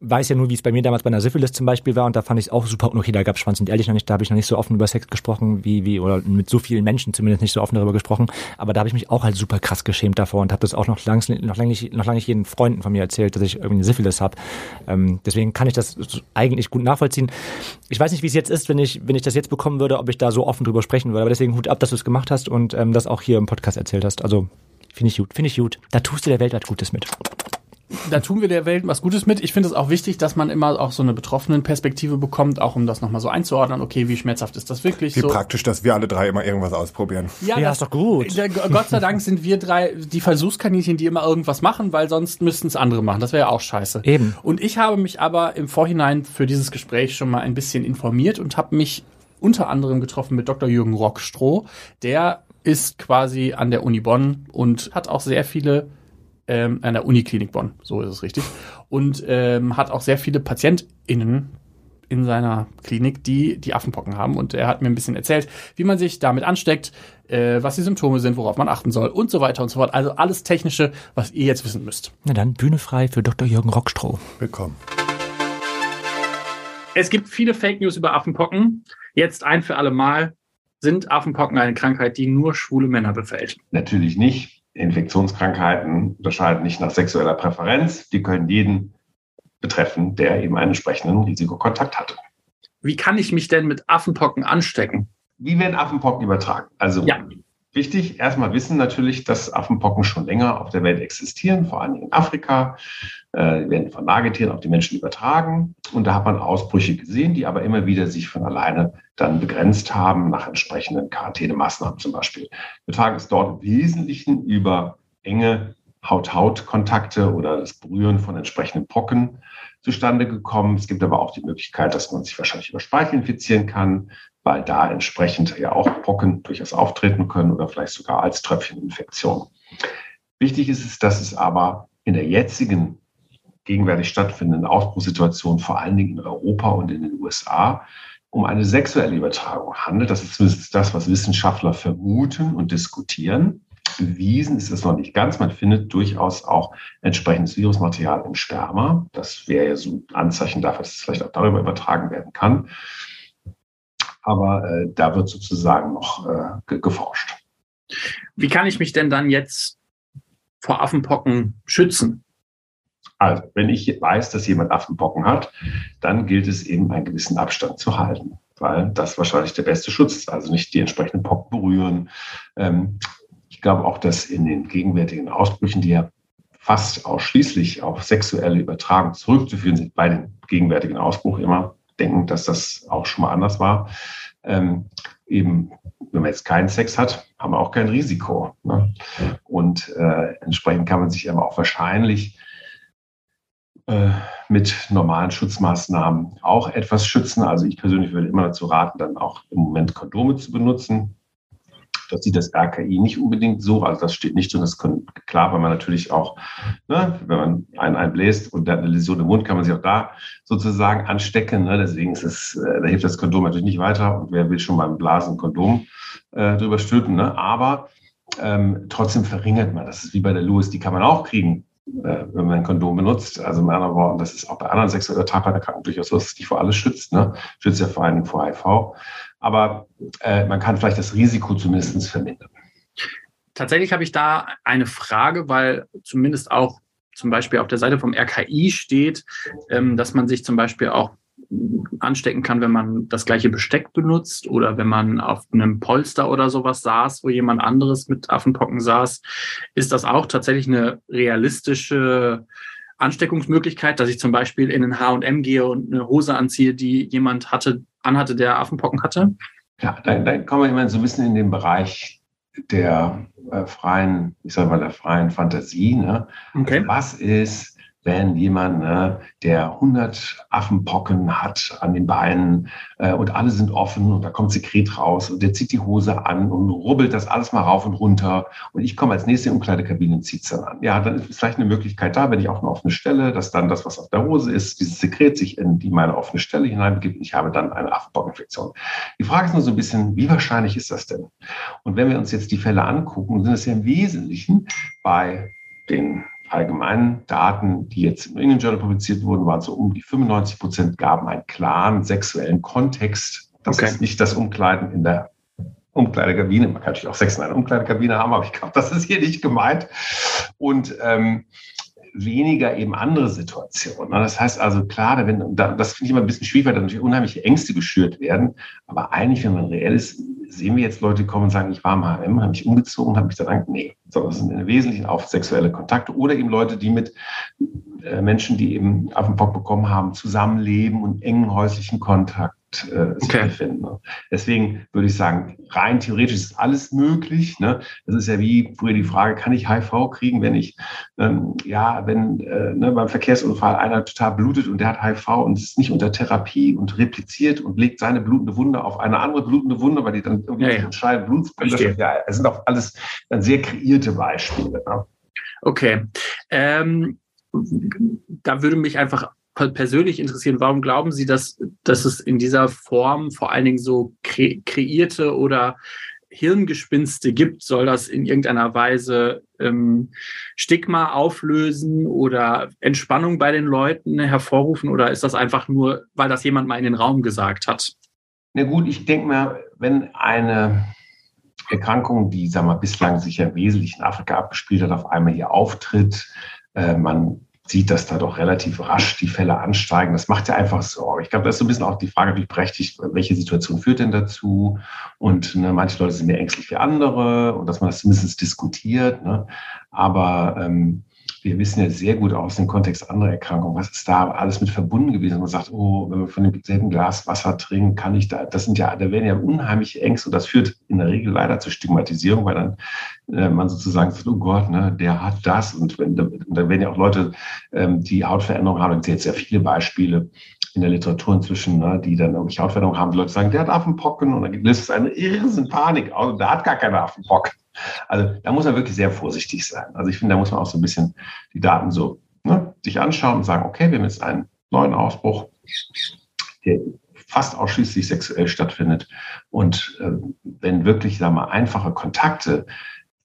weiß ja nur, wie es bei mir damals bei einer Syphilis zum Beispiel war und da fand ich es auch super okay, da gab es Schwanz und ehrlich noch nicht, da habe ich noch nicht so offen über Sex gesprochen, wie, wie, oder mit so vielen Menschen zumindest nicht so offen darüber gesprochen, aber da habe ich mich auch halt super krass geschämt davor und habe das auch noch langs, noch lange nicht, noch lange nicht jeden Freunden von mir erzählt, dass ich irgendwie eine Syphilis habe. Ähm, deswegen kann ich das eigentlich gut nachvollziehen. Ich weiß nicht, wie es jetzt ist, wenn ich, wenn ich das jetzt bekommen würde, ob ich da so offen drüber sprechen würde, aber deswegen Hut ab, dass du es gemacht hast und ähm, das auch hier im Podcast erzählt hast. Also finde ich gut, finde ich gut. Da tust du der Welt was Gutes mit.
Da tun wir der Welt was Gutes mit. Ich finde es auch wichtig, dass man immer auch so eine betroffenen Perspektive bekommt, auch um das nochmal so einzuordnen. Okay, wie schmerzhaft ist das wirklich?
Wie
so,
praktisch, dass wir alle drei immer irgendwas ausprobieren.
Ja,
Ja,
das
ist doch gut.
Der, Gott sei Dank sind wir drei die Versuchskaninchen, die immer irgendwas machen, weil sonst müssten es andere machen. Das wäre ja auch scheiße.
Eben.
Und ich habe mich aber im Vorhinein für dieses Gespräch schon mal ein bisschen informiert und habe mich unter anderem getroffen mit Dr. Jürgen Rockstroh. Der ist quasi an der Uni Bonn und hat auch sehr viele ähm, an der Uniklinik Bonn, so ist es richtig, und ähm, hat auch sehr viele PatientInnen in seiner Klinik, die die Affenpocken haben. Und er hat mir ein bisschen erzählt, wie man sich damit ansteckt, äh, was die Symptome sind, worauf man achten soll und so weiter und so fort. Also alles Technische, was ihr jetzt wissen müsst.
Na dann, Bühne frei für Dr. Jürgen Rockstroh.
Willkommen.
Es gibt viele Fake News über Affenpocken. Jetzt ein für alle Mal. Sind Affenpocken eine Krankheit, die nur schwule Männer befällt?
Natürlich nicht. Infektionskrankheiten unterscheiden nicht nach sexueller Präferenz. Die können jeden betreffen, der eben einen entsprechenden Risikokontakt hatte.
Wie kann ich mich denn mit Affenpocken anstecken?
Wie werden Affenpocken übertragen? Also
Ja.
wichtig, erstmal wissen natürlich, dass Affenpocken schon länger auf der Welt existieren, vor allem in Afrika. Äh, werden von Nagetieren auf die Menschen übertragen. Und da hat man Ausbrüche gesehen, die aber immer wieder sich von alleine dann begrenzt haben, nach entsprechenden Quarantänemaßnahmen zum Beispiel. Übertragen ist dort im Wesentlichen über enge Haut-Haut-Kontakte oder das Berühren von entsprechenden Pocken zustande gekommen. Es gibt aber auch die Möglichkeit, dass man sich wahrscheinlich über Speichel infizieren kann, weil da entsprechend ja auch Pocken durchaus auftreten können oder vielleicht sogar als Tröpfcheninfektion. Wichtig ist es, dass es aber in der jetzigen gegenwärtig stattfindenden Ausbruchssituation, vor allen Dingen in Europa und in den USA, um eine sexuelle Übertragung handelt. Das ist zumindest das, was Wissenschaftler vermuten und diskutieren. Bewiesen ist es noch nicht ganz. Man findet durchaus auch entsprechendes Virusmaterial im Sperma. Das wäre ja so ein Anzeichen dafür, dass es vielleicht auch darüber übertragen werden kann. Aber äh, da wird sozusagen noch äh, ge geforscht.
Wie kann ich mich denn dann jetzt vor Affenpocken schützen?
Also, wenn ich weiß, dass jemand Affenpocken hat, dann gilt es eben, einen gewissen Abstand zu halten, weil das wahrscheinlich der beste Schutz ist. Also nicht die entsprechenden Pocken berühren. Ähm, ich glaube auch, dass in den gegenwärtigen Ausbrüchen, die ja fast ausschließlich auf sexuelle Übertragung zurückzuführen sind, bei den gegenwärtigen Ausbruch immer denken, dass das auch schon mal anders war, ähm, eben, wenn man jetzt keinen Sex hat, haben wir auch kein Risiko. Ne? Und äh, entsprechend kann man sich aber auch wahrscheinlich äh, mit normalen Schutzmaßnahmen auch etwas schützen. Also ich persönlich würde immer dazu raten, dann auch im Moment Kondome zu benutzen. Das sieht das RKI nicht unbedingt so, also das steht nicht drin. Das können, klar, weil man natürlich auch, ne, wenn man einen einbläst und hat eine Läsion im Mund, kann man sich auch da sozusagen anstecken. Ne? Deswegen ist es, äh, da hilft das Kondom natürlich nicht weiter. Und wer will schon beim Blasen Kondom äh, drüber stülpen, ne? Aber ähm, trotzdem verringert man. Das ist wie bei der Lewis, die kann man auch kriegen, wenn man ein Kondom benutzt. Also in anderen Worten, das ist auch bei anderen sexuell übertragbaren Erkrankungen durchaus so, dass es dich vor alles schützt. Ne? Schützt ja vor Dingen vor HIV aber äh, man kann vielleicht das Risiko zumindest vermindern.
Tatsächlich habe ich da eine Frage, weil zumindest auch zum Beispiel auf der Seite vom RKI steht, ähm, dass man sich zum Beispiel auch anstecken kann, wenn man das gleiche Besteck benutzt oder wenn man auf einem Polster oder sowas saß, wo jemand anderes mit Affenpocken saß. Ist das auch tatsächlich eine realistische Ansteckungsmöglichkeit, dass ich zum Beispiel in den H&M gehe und eine Hose anziehe, die jemand hatte, anhatte, der Affenpocken hatte?
Ja, dann, dann kommen wir immer so ein bisschen in den Bereich der äh, freien, ich sage mal, der freien Fantasie. Ne? Okay. Also was ist, wenn jemand, ne, der 100 Affenpocken hat an den Beinen äh, und alle sind offen und da kommt Sekret raus und der zieht die Hose an und rubbelt das alles mal rauf und runter und ich komme als nächste Umkleidekabine und ziehe es dann an. Ja, dann ist vielleicht eine Möglichkeit da, wenn ich auf eine offene Stelle, dass dann das, was auf der Hose ist, dieses Sekret sich in die meine offene Stelle hineinbegibt und ich habe dann eine Affenpockeninfektion. Die Frage ist nur so ein bisschen, wie wahrscheinlich ist das denn? Und wenn wir uns jetzt die Fälle angucken, sind es ja im Wesentlichen bei den allgemeinen Daten, die jetzt im England Journal publiziert wurden, waren so um die 95 Prozent gaben einen klaren sexuellen Kontext. Das okay. ist nicht das Umkleiden in der Umkleidekabine. Man kann natürlich auch Sex in einer Umkleidekabine haben, aber ich glaube, das ist hier nicht gemeint. Und ähm, weniger eben andere Situationen. Das heißt also, klar, wenn, das finde ich immer ein bisschen schwierig, weil da natürlich unheimliche Ängste geschürt werden. Aber eigentlich, wenn man reell ist, sehen wir jetzt Leute kommen und sagen, ich war im HM, habe mich umgezogen habe mich dann nee, sondern das sind im Wesentlichen auf sexuelle Kontakte oder eben Leute, die mit äh, Menschen, die eben Affenpock bekommen haben, zusammenleben und engen häuslichen Kontakt äh, okay. befinden. Ne? Deswegen würde ich sagen, rein theoretisch ist alles möglich. Ne? Das ist ja wie früher die Frage, kann ich HIV kriegen, wenn ich, ähm, ja, wenn äh, ne, beim Verkehrsunfall einer total blutet und der hat HIV und ist nicht unter Therapie und repliziert und legt seine blutende Wunde auf eine andere blutende Wunde, weil die dann irgendwie ja, ja. entscheiden, Blut. Ja, es sind auch alles dann sehr kreierte Beispiele. Ne?
Okay. Ähm, da würde mich einfach persönlich interessieren, warum glauben Sie, dass, dass es in dieser Form vor allen Dingen so kre kreierte oder Hirngespinste gibt? Soll das in irgendeiner Weise ähm, Stigma auflösen oder Entspannung bei den Leuten hervorrufen? Oder ist das einfach nur, weil das jemand mal in den Raum gesagt hat?
Na gut, ich denke mal, wenn eine Erkrankung, die sagen wir, bislang sich ja wesentlich in Afrika abgespielt hat, auf einmal hier auftritt, äh, man sieht, dass da doch relativ rasch die Fälle ansteigen. Das macht ja einfach Sorge. Ich glaube, das ist so ein bisschen auch die Frage, wie berechtigt, welche Situation führt denn dazu? Und ne, manche Leute sind mehr ängstlich wie andere und dass man das zumindest diskutiert. Ne? Aber ähm, wir wissen ja sehr gut aus dem Kontext anderer Erkrankungen, was ist da alles mit verbunden gewesen. Man sagt, oh, wenn man von demselben Glas Wasser trinkt, kann ich da, das sind ja, da werden ja unheimliche Ängste und das führt in der Regel leider zur Stigmatisierung, weil dann äh, man sozusagen sagt, oh Gott, ne, der hat das und wenn, da, da werden ja auch Leute, ähm, die Hautveränderungen haben, es jetzt sehr viele Beispiele in der Literatur inzwischen, ne, die dann irgendwelche Hautveränderungen haben, die Leute sagen, der hat Affenpocken und dann gibt es eine irrsinnig Panik, also der hat gar keine Affenpocken. Also da muss man wirklich sehr vorsichtig sein. Also ich finde, da muss man auch so ein bisschen die Daten so ne, sich anschauen und sagen, okay, wir haben jetzt einen neuen Ausbruch, der fast ausschließlich sexuell stattfindet. Und äh, wenn wirklich, sagen wir einfache Kontakte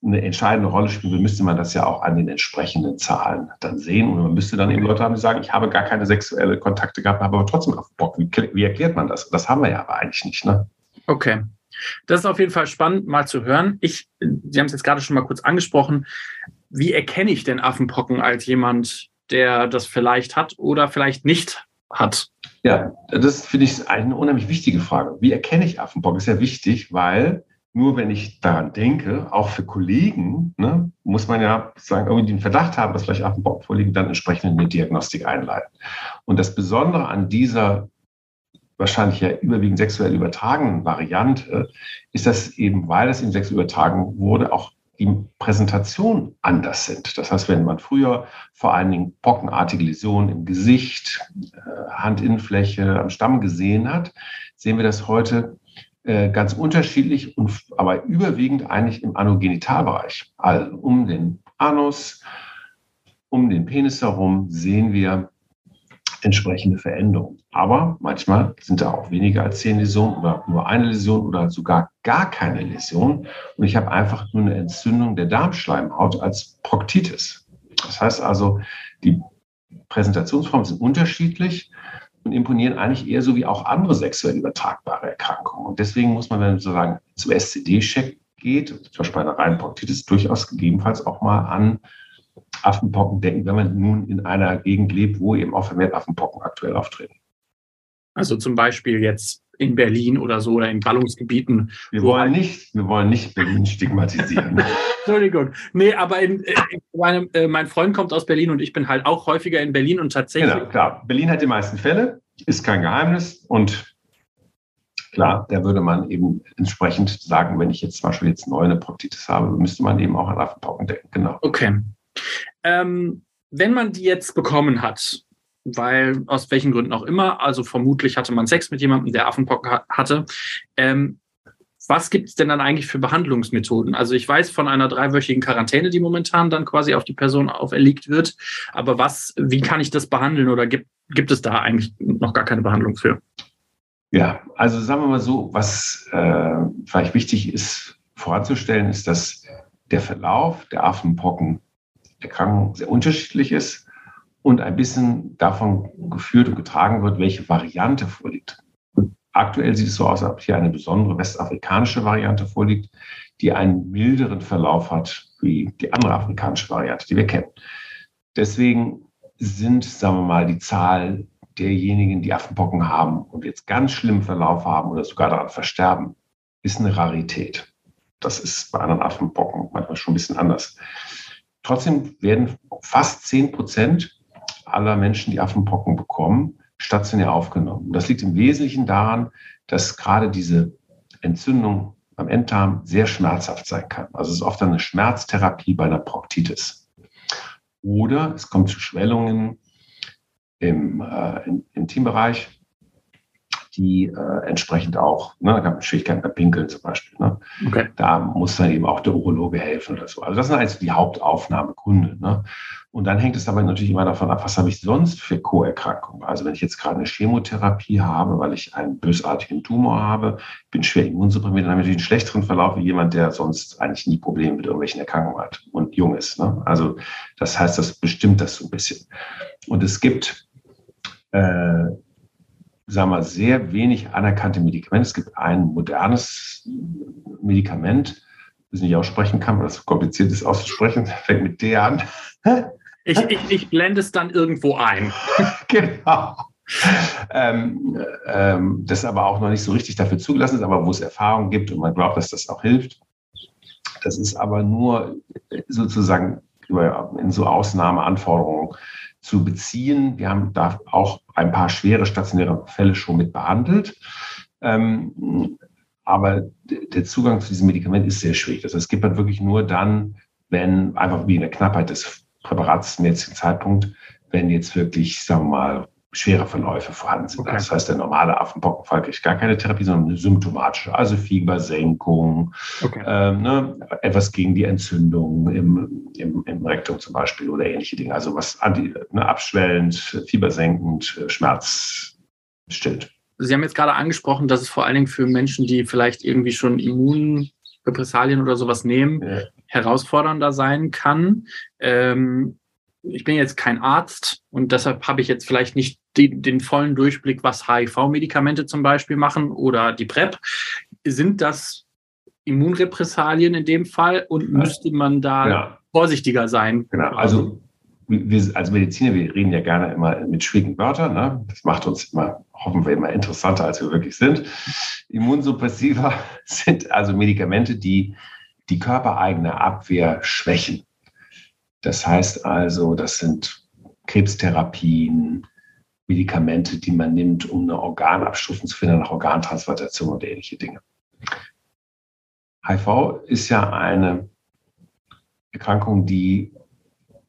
eine entscheidende Rolle spielen müsste man das ja auch an den entsprechenden Zahlen dann sehen. Und man müsste dann eben Leute haben, die sagen, ich habe gar keine sexuelle Kontakte gehabt, habe aber trotzdem auf Bock. Wie, wie erklärt man das? Das haben wir ja aber eigentlich nicht. Ne?
Okay. Das ist auf jeden Fall spannend, mal zu hören. Ich, Sie haben es jetzt gerade schon mal kurz angesprochen. Wie erkenne ich denn Affenpocken als jemand, der das vielleicht hat oder vielleicht nicht hat?
Ja, das finde ich eine unheimlich wichtige Frage. Wie erkenne ich Affenpocken? Ist ja wichtig, weil nur wenn ich daran denke, auch für Kollegen, ne, muss man ja sagen, irgendwie den Verdacht haben, dass vielleicht Affenpocken vorliegen, dann entsprechend eine Diagnostik einleiten. Und das Besondere an dieser wahrscheinlich ja überwiegend sexuell übertragenen Variante ist das eben, weil es eben sexuell übertragen wurde, auch die Präsentation anders sind. Das heißt, wenn man früher vor allen Dingen pockenartige Läsionen im Gesicht, äh, Handinnenfläche, am Stamm gesehen hat, sehen wir das heute äh, ganz unterschiedlich und aber überwiegend eigentlich im Anogenitalbereich. Also um den Anus, um den Penis herum sehen wir entsprechende Veränderungen. Aber manchmal sind da auch weniger als zehn Läsionen oder nur eine Läsion oder sogar gar keine Läsion. Und ich habe einfach nur eine Entzündung der Darmschleimhaut als Proktitis. Das heißt also, die Präsentationsformen sind unterschiedlich imponieren eigentlich eher so wie auch andere sexuell übertragbare Erkrankungen. Und deswegen muss man, wenn man sozusagen zum SCD-Check geht, zum Beispiel bei einer reinen Proktitis, durchaus gegebenenfalls auch mal an Affenpocken denken, wenn man nun in einer Gegend lebt, wo eben auch vermehrt Affenpocken aktuell auftreten.
Also zum Beispiel jetzt in Berlin oder so oder in Ballungsgebieten.
Wir wollen nicht, wir wollen nicht Berlin stigmatisieren.
Entschuldigung. Nee, aber in, in meine, äh, mein Freund kommt aus Berlin und ich bin halt auch häufiger in Berlin und tatsächlich. Genau,
klar. Berlin hat die meisten Fälle, ist kein Geheimnis und klar, da würde man eben entsprechend sagen, wenn ich jetzt zum Beispiel jetzt neu eine Proktitis habe, müsste man eben auch an Affenpocken denken. Genau.
Okay. Ähm, wenn man die jetzt bekommen hat, weil aus welchen Gründen auch immer, also vermutlich hatte man Sex mit jemandem, der Affenpocken hatte, ähm, was gibt es denn dann eigentlich für Behandlungsmethoden? Also ich weiß von einer dreiwöchigen Quarantäne, die momentan dann quasi auf die Person auferlegt wird, aber was, wie kann ich das behandeln oder gibt, gibt es da eigentlich noch gar keine Behandlung für?
Ja, also sagen wir mal so, was äh, vielleicht wichtig ist vorzustellen, ist, dass der Verlauf der Affenpocken Erkrankung sehr unterschiedlich ist und ein bisschen davon geführt und getragen wird, welche Variante vorliegt. Aktuell sieht es so aus, als ob hier eine besondere westafrikanische Variante vorliegt, die einen milderen Verlauf hat wie die andere afrikanische Variante, die wir kennen. Deswegen sind, sagen wir mal, die Zahl derjenigen, die Affenpocken haben und jetzt ganz schlimmen Verlauf haben oder sogar daran versterben, ist eine Rarität. Das ist bei anderen Affenpocken manchmal schon ein bisschen anders. Trotzdem werden fast 10 Prozent aller Menschen, die Affenpocken bekommen, stationär aufgenommen. Das liegt im Wesentlichen daran, dass gerade diese Entzündung am Enddarm sehr schmerzhaft sein kann. Also es ist oft eine Schmerztherapie bei einer Proktitis. Oder es kommt zu Schwellungen im äh, Intimbereich die äh, entsprechend auch, ne, man Schwierigkeiten beim Pinkeln zum Beispiel. Ne? Okay. Da muss dann eben auch der Urologe helfen oder so. Also das sind also die Hauptaufnahmegründe. Ne? Und dann hängt es aber natürlich immer davon ab, was habe ich sonst für Co-Erkrankungen. Also wenn ich jetzt gerade eine Chemotherapie habe, weil ich einen bösartigen Tumor habe, bin schwer immunsupprimiert, dann habe ich natürlich einen schlechteren Verlauf wie jemand, der sonst eigentlich nie Probleme mit irgendwelchen Erkrankungen hat und jung ist. Ne? Also das heißt, das bestimmt das so ein bisschen. Und es gibt äh, sagen wir, sehr wenig anerkannte Medikamente. Es gibt ein modernes Medikament, das ich nicht aussprechen kann, weil das kompliziert ist auszusprechen, fängt mit D an.
Ich, ich, ich blende es dann irgendwo ein.
genau. Ähm, ähm, das aber auch noch nicht so richtig dafür zugelassen ist, aber wo es Erfahrung gibt und man glaubt, dass das auch hilft. Das ist aber nur sozusagen in so Ausnahmeanforderungen zu beziehen. Wir haben da auch ein paar schwere stationäre Fälle schon mit behandelt. Ähm, aber der Zugang zu diesem Medikament ist sehr schwierig. Heißt, es gibt man wirklich nur dann, wenn einfach wie in der Knappheit des Präparats zum jetzigen Zeitpunkt, wenn jetzt wirklich, sagen wir mal, schwere Verläufe vorhanden sind. Okay. Das heißt, der normale Affenpockenfall kriegt gar keine Therapie, sondern eine symptomatische, also Fiebersenkung, okay. ähm, ne, etwas gegen die Entzündung im, im, im, Rektum zum Beispiel oder ähnliche Dinge. Also was anti, ne, abschwellend, fiebersenkend, Schmerz stillt.
Sie haben jetzt gerade angesprochen, dass es vor allen Dingen für Menschen, die vielleicht irgendwie schon Immunrepressalien oder sowas nehmen, ja. herausfordernder sein kann. Ähm, ich bin jetzt kein Arzt und deshalb habe ich jetzt vielleicht nicht den, den vollen Durchblick, was HIV-Medikamente zum Beispiel machen oder die PrEP. Sind das Immunrepressalien in dem Fall und müsste man da ja. vorsichtiger sein?
Genau. Also wir als Mediziner, wir reden ja gerne immer mit schwierigen Wörtern. Ne? Das macht uns immer, hoffen wir immer, interessanter, als wir wirklich sind. Immunsuppressiva sind also Medikamente, die die körpereigene Abwehr schwächen. Das heißt also, das sind Krebstherapien, Medikamente, die man nimmt, um eine Organabstufung zu finden nach Organtransplantation und ähnliche Dinge. HIV ist ja eine Erkrankung, die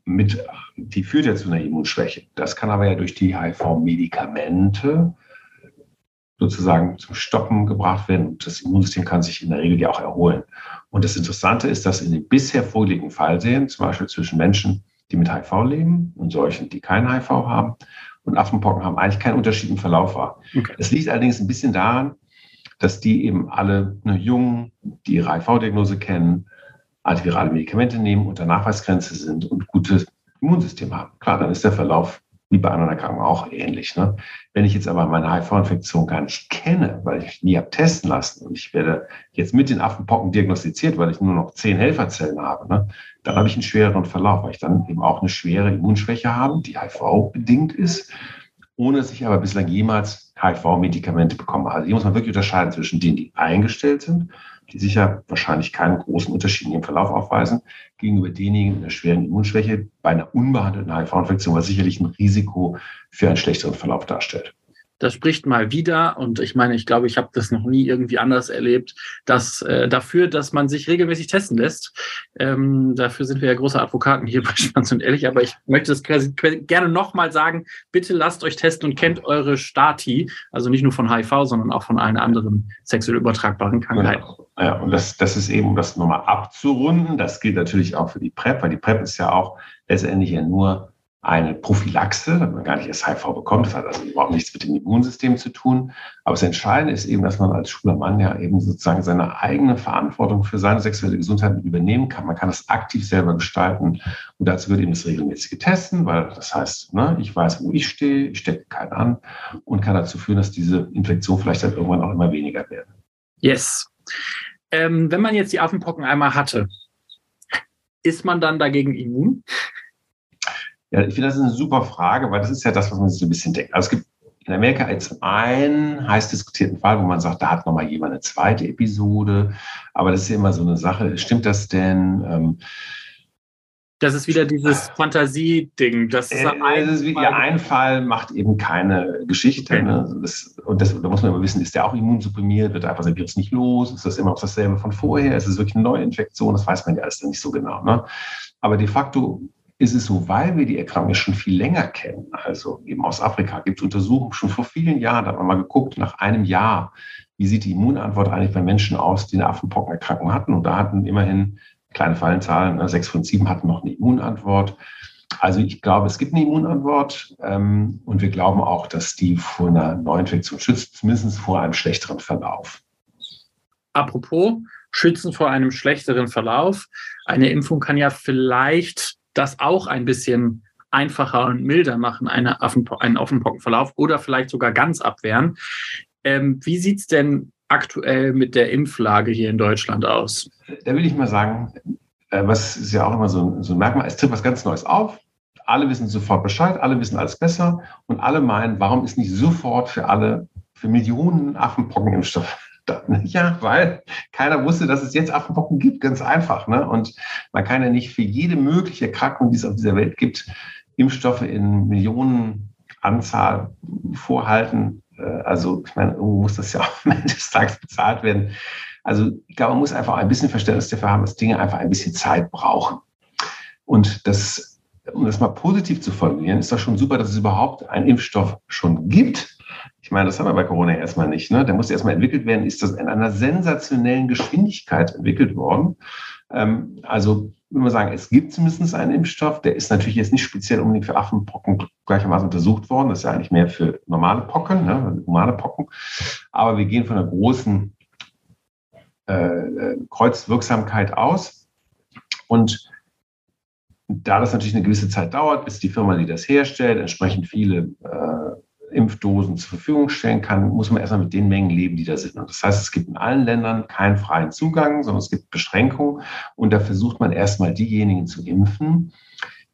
mit, die führt ja zu einer Immunschwäche. Das kann aber ja durch die HIV-Medikamente sozusagen zum Stoppen gebracht werden und das Immunsystem kann sich in der Regel ja auch erholen. Und das Interessante ist, dass in den bisher vorliegenden Fallserien, zum Beispiel zwischen Menschen, die mit HIV leben und solchen, die kein HIV haben und Affenpocken haben, eigentlich kein Unterschied im Verlauf war. Okay. Es liegt allerdings ein bisschen daran, dass die eben alle ne, Jungen, die ihre HIV-Diagnose kennen, antivirale Medikamente nehmen, unter Nachweisgrenze sind und gutes Immunsystem haben. Klar, dann ist der Verlauf wie bei anderen Erkrankungen auch ähnlich. Ne? Wenn ich jetzt aber meine HIV-Infektion gar nicht kenne, weil ich nie habe testen lassen und ich werde jetzt mit den Affenpocken diagnostiziert, weil ich nur noch zehn Helferzellen habe, ne? dann habe ich einen schwereren Verlauf, weil ich dann eben auch eine schwere Immunschwäche habe, die HIV-bedingt ist, ohne dass ich aber bislang jemals HIV-Medikamente bekomme. Also hier muss man wirklich unterscheiden zwischen denen, die eingestellt sind die sicher wahrscheinlich keinen großen Unterschied ihrem Verlauf aufweisen, gegenüber denjenigen mit einer schweren Immunschwäche bei einer unbehandelten HIV-Infektion, was sicherlich ein Risiko für einen schlechteren Verlauf darstellt.
Das spricht mal wieder, und ich meine, ich glaube, ich habe das noch nie irgendwie anders erlebt, dass äh, dafür, dass man sich regelmäßig testen lässt. Ähm, dafür sind wir ja große Advokaten hier bei Spannend und Ehrlich, aber ich möchte das gerne nochmal sagen, bitte lasst euch testen und kennt eure Stati, also nicht nur von HIV, sondern auch von allen anderen sexuell übertragbaren Krankheiten.
Genau. Ja, und das, das ist eben, um das nochmal abzurunden, das gilt natürlich auch für die PrEP, weil die PrEP ist ja auch letztendlich ja nur eine Prophylaxe, dass man gar nicht erst HIV bekommt. Das hat also überhaupt nichts mit dem Immunsystem zu tun. Aber das Entscheidende ist eben, dass man als schwuler Mann ja eben sozusagen seine eigene Verantwortung für seine sexuelle Gesundheit übernehmen kann. Man kann das aktiv selber gestalten. Und dazu wird eben das regelmäßige Testen, weil das heißt, ne, ich weiß, wo ich stehe, ich stecke keinen an und kann dazu führen, dass diese Infektion vielleicht dann irgendwann auch immer weniger werden.
Yes. Ähm, wenn man jetzt die Affenpocken einmal hatte, ist man dann dagegen immun?
Ja, ich finde, das ist eine super Frage, weil das ist ja das, was man sich so ein bisschen denkt. Also es gibt in Amerika jetzt einen heiß diskutierten Fall, wo man sagt, da hat nochmal jemand eine zweite Episode. Aber das ist ja immer so eine Sache. Stimmt das denn? Ähm,
das ist wieder dieses Fantasie-Ding. Das ist,
äh, ein, ist wie, ja, ein Fall macht eben keine Geschichte. Okay. Ne? Das, und das, da muss man immer wissen, ist der auch immunsupprimiert? Wird einfach sein Virus nicht los? Ist das immer noch dasselbe von vorher? Ist es wirklich eine Neuinfektion? Das weiß man ja alles nicht so genau. Ne? Aber de facto ist es so, weil wir die Erkrankung schon viel länger kennen, also eben aus Afrika, gibt es Untersuchungen schon vor vielen Jahren, da hat man mal geguckt, nach einem Jahr, wie sieht die Immunantwort eigentlich bei Menschen aus, die eine Affenpockenerkrankung hatten. Und da hatten immerhin kleine Fallenzahlen, ne, sechs von sieben hatten noch eine Immunantwort. Also ich glaube, es gibt eine Immunantwort ähm, und wir glauben auch, dass die vor einer Neuinfektion schützt, zumindest vor einem schlechteren Verlauf.
Apropos schützen vor einem schlechteren Verlauf. Eine Impfung kann ja vielleicht das auch ein bisschen einfacher und milder machen, eine Affenpo einen Affenpockenverlauf oder vielleicht sogar ganz abwehren. Ähm, wie sieht es denn aktuell mit der Impflage hier in Deutschland aus?
Da will ich mal sagen, äh, was ist ja auch immer so, so ein Merkmal, es tritt was ganz Neues auf. Alle wissen sofort Bescheid, alle wissen alles besser und alle meinen, warum ist nicht sofort für alle, für Millionen Affenpockenimpfstoff ja, weil keiner wusste, dass es jetzt Affenpocken gibt, ganz einfach. Ne? Und man kann ja nicht für jede mögliche Erkrankung, die es auf dieser Welt gibt, Impfstoffe in Millionenanzahl vorhalten. Äh, also ich meine, irgendwo muss das ja auch am Ende des Tages bezahlt werden. Also ich glaube, man muss einfach ein bisschen Verständnis dafür haben, dass Dinge einfach ein bisschen Zeit brauchen. Und das, um das mal positiv zu formulieren, ist doch schon super, dass es überhaupt einen Impfstoff schon gibt meine, das haben wir bei Corona erstmal nicht. Ne? Der muss erstmal entwickelt werden. Ist das in einer sensationellen Geschwindigkeit entwickelt worden? Ähm, also, wenn wir sagen, es gibt zumindest einen Impfstoff, der ist natürlich jetzt nicht speziell unbedingt für Affenpocken gleichermaßen untersucht worden. Das ist ja eigentlich mehr für normale Pocken, ne? humane Pocken. Aber wir gehen von einer großen äh, äh Kreuzwirksamkeit aus. Und da das natürlich eine gewisse Zeit dauert, bis die Firma, die das herstellt, entsprechend viele äh, Impfdosen zur Verfügung stellen kann, muss man erstmal mit den Mengen leben, die da sind. Und das heißt, es gibt in allen Ländern keinen freien Zugang, sondern es gibt Beschränkungen. Und da versucht man erstmal diejenigen zu impfen,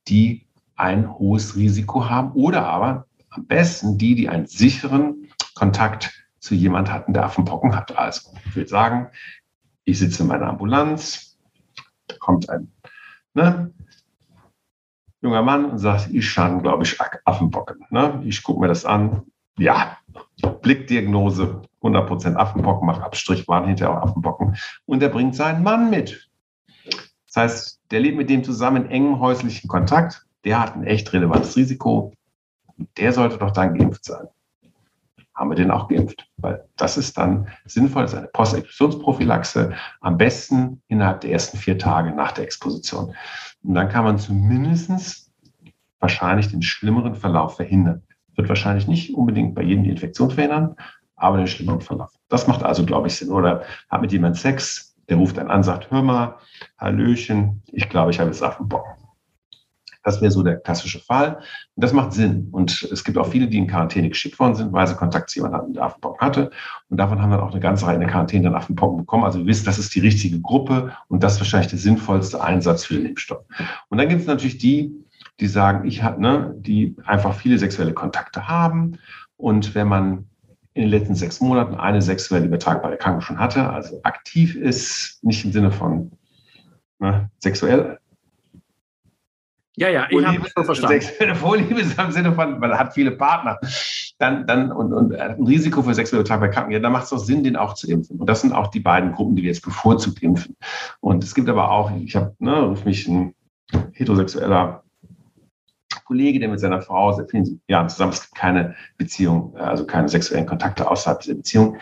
die ein hohes Risiko haben oder aber am besten die, die einen sicheren Kontakt zu jemand hatten, der Affenpocken hat. Also ich will sagen, ich sitze in meiner Ambulanz, da kommt ein ne, junger Mann und sagt, ich habe, glaube ich, Affenpocken. Ne? Ich gucke mir das an. Ja, Blickdiagnose, 100% Affenpocken, macht Abstrich, waren hinterher auch Affenpocken. Und er bringt seinen Mann mit. Das heißt, der lebt mit dem zusammen in engem häuslichen Kontakt. Der hat ein echt relevantes Risiko. Der sollte doch dann geimpft sein. Haben wir den auch geimpft? Weil das ist dann sinnvoll, das ist eine Postexpositionsprophylaxe, am besten innerhalb der ersten vier Tage nach der Exposition. Und dann kann man zumindest wahrscheinlich den schlimmeren Verlauf verhindern. Wird wahrscheinlich nicht unbedingt bei jedem die Infektion verhindern, aber den schlimmeren Verlauf. Das macht also, glaube ich, Sinn. Oder hat mit jemand Sex, der ruft einen an, sagt, hör mal, Hallöchen, ich glaube, ich habe jetzt Affenbocken. Das wäre so der klassische Fall. Und das macht Sinn. Und es gibt auch viele, die in Quarantäne geschickt worden sind, weil sie Kontakt zu jemandem mit Affenpocken hatte. Und davon haben dann auch eine ganze Reihe in der Quarantäne dann Affenpocken bekommen. Also ihr wisst, das ist die richtige Gruppe und das ist wahrscheinlich der sinnvollste Einsatz für den Impfstoff. Und dann gibt es natürlich die, die sagen, ich habe, ne, die einfach viele sexuelle Kontakte haben. Und wenn man in den letzten sechs Monaten eine sexuell übertragbare Erkrankung schon hatte, also aktiv ist, nicht im Sinne von ne, sexuell.
Ja, ja, ich habe es verstanden.
Sexuelle Vorliebe ist im Sinne von, man hat viele Partner, dann, dann und, und ein Risiko für sexuell übertragbare Erkrankungen, ja, dann macht es doch Sinn, den auch zu impfen. Und das sind auch die beiden Gruppen, die wir jetzt bevorzugt impfen. Und es gibt aber auch, ich habe, ne, ruf mich ein heterosexueller Kollege, der mit seiner Frau seit vielen Jahren zusammen, es gibt keine Beziehung, also keine sexuellen Kontakte außerhalb dieser Beziehung.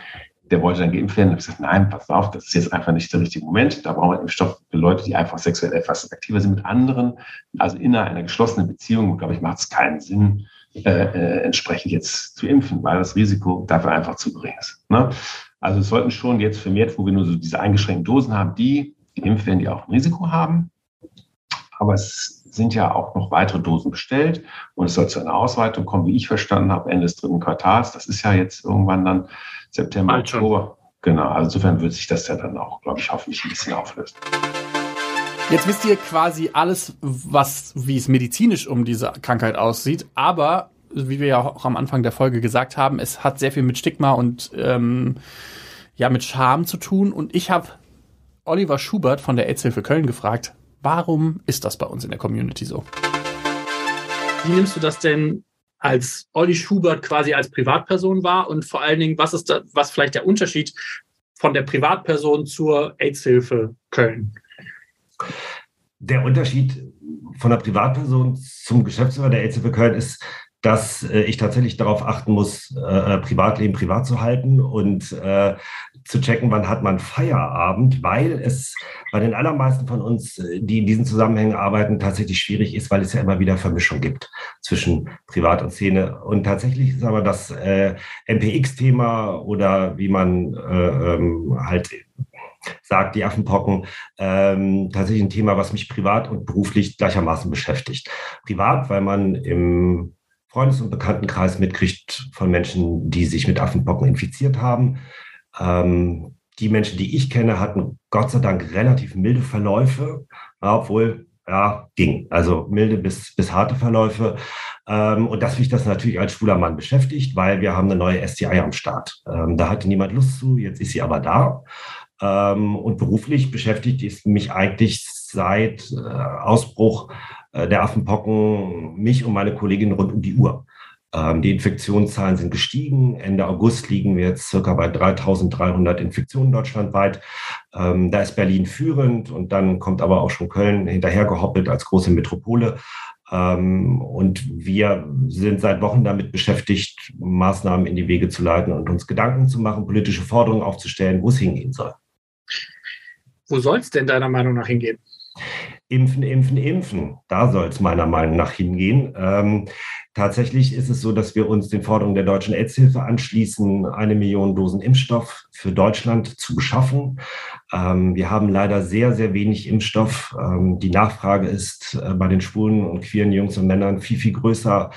Der wollte dann geimpft werden. Da habe ich gesagt, nein, pass auf, das ist jetzt einfach nicht der richtige Moment. Da brauchen wir Impfstoff für Leute, die einfach sexuell etwas aktiver sind mit anderen. Also innerhalb einer geschlossenen Beziehung, glaube ich, macht es keinen Sinn, äh, äh, entsprechend jetzt zu impfen, weil das Risiko dafür einfach zu gering ist. Ne? Also es sollten schon jetzt vermehrt, wo wir nur so diese eingeschränkten Dosen haben, die geimpft werden, die auch ein Risiko haben. Aber es sind ja auch noch weitere Dosen bestellt und es soll zu einer Ausweitung kommen, wie ich verstanden habe, Ende des dritten Quartals. Das ist ja jetzt irgendwann dann September, Bald Oktober. Genau, also insofern wird sich das ja dann auch, glaube ich, hoffentlich ein bisschen auflösen.
Jetzt wisst ihr quasi alles, was, wie es medizinisch um diese Krankheit aussieht, aber wie wir ja auch am Anfang der Folge gesagt haben, es hat sehr viel mit Stigma und ähm, ja mit Scham zu tun. Und ich habe Oliver Schubert von der AIDS-Hilfe Köln gefragt, Warum ist das bei uns in der Community so? Wie nimmst du das denn als Olli Schubert quasi als Privatperson wahr und vor allen Dingen, was ist da, was vielleicht der Unterschied von der Privatperson zur AIDS-Hilfe Köln?
Der Unterschied von der Privatperson zum Geschäftsführer der AIDS-Hilfe Köln ist, dass äh, ich tatsächlich darauf achten muss, äh, äh, Privatleben privat zu halten und äh, zu checken, wann hat man Feierabend, weil es bei den allermeisten von uns, äh, die in diesen Zusammenhängen arbeiten, tatsächlich schwierig ist, weil es ja immer wieder Vermischung gibt zwischen Privat und Szene. Und tatsächlich ist aber das MPX-Thema oder wie man ähm, halt sagt, die Affenpocken, ähm, tatsächlich ein Thema, was mich privat und beruflich gleichermaßen beschäftigt. Privat, weil man im Freundes- und Bekanntenkreis mitkriegt von Menschen, die sich mit Affenpocken infiziert haben. Ähm, die Menschen, die ich kenne, hatten Gott sei Dank relativ milde Verläufe, obwohl, ja, ging. Also milde bis, bis harte Verläufe. Ähm, und dass mich das natürlich als schwuler Mann beschäftigt, weil wir haben eine neue STI am Start. Ähm, da hatte niemand Lust zu, jetzt ist sie aber da. Ähm, und beruflich beschäftigt ist mich eigentlich seit äh, Ausbruch der Affenpocken mich und meine Kollegin rund um die Uhr. Ähm, die Infektionszahlen sind gestiegen. Ende August liegen wir jetzt circa bei 3300 Infektionen deutschlandweit. Ähm, da ist Berlin führend und dann kommt aber auch schon Köln hinterhergehoppelt als große Metropole. Ähm, und wir sind seit Wochen damit beschäftigt, Maßnahmen in die Wege zu leiten und uns Gedanken zu machen, politische Forderungen aufzustellen, wo es hingehen soll.
Wo soll es denn deiner Meinung nach hingehen?
Impfen, impfen, impfen. Da soll es meiner Meinung nach hingehen. Ähm, tatsächlich ist es so, dass wir uns den Forderungen der Deutschen AIDS-Hilfe anschließen, eine Million Dosen Impfstoff für Deutschland zu beschaffen. Ähm, wir haben leider sehr, sehr wenig Impfstoff. Ähm, die Nachfrage ist äh, bei den schwulen und queeren Jungs und Männern viel, viel größer,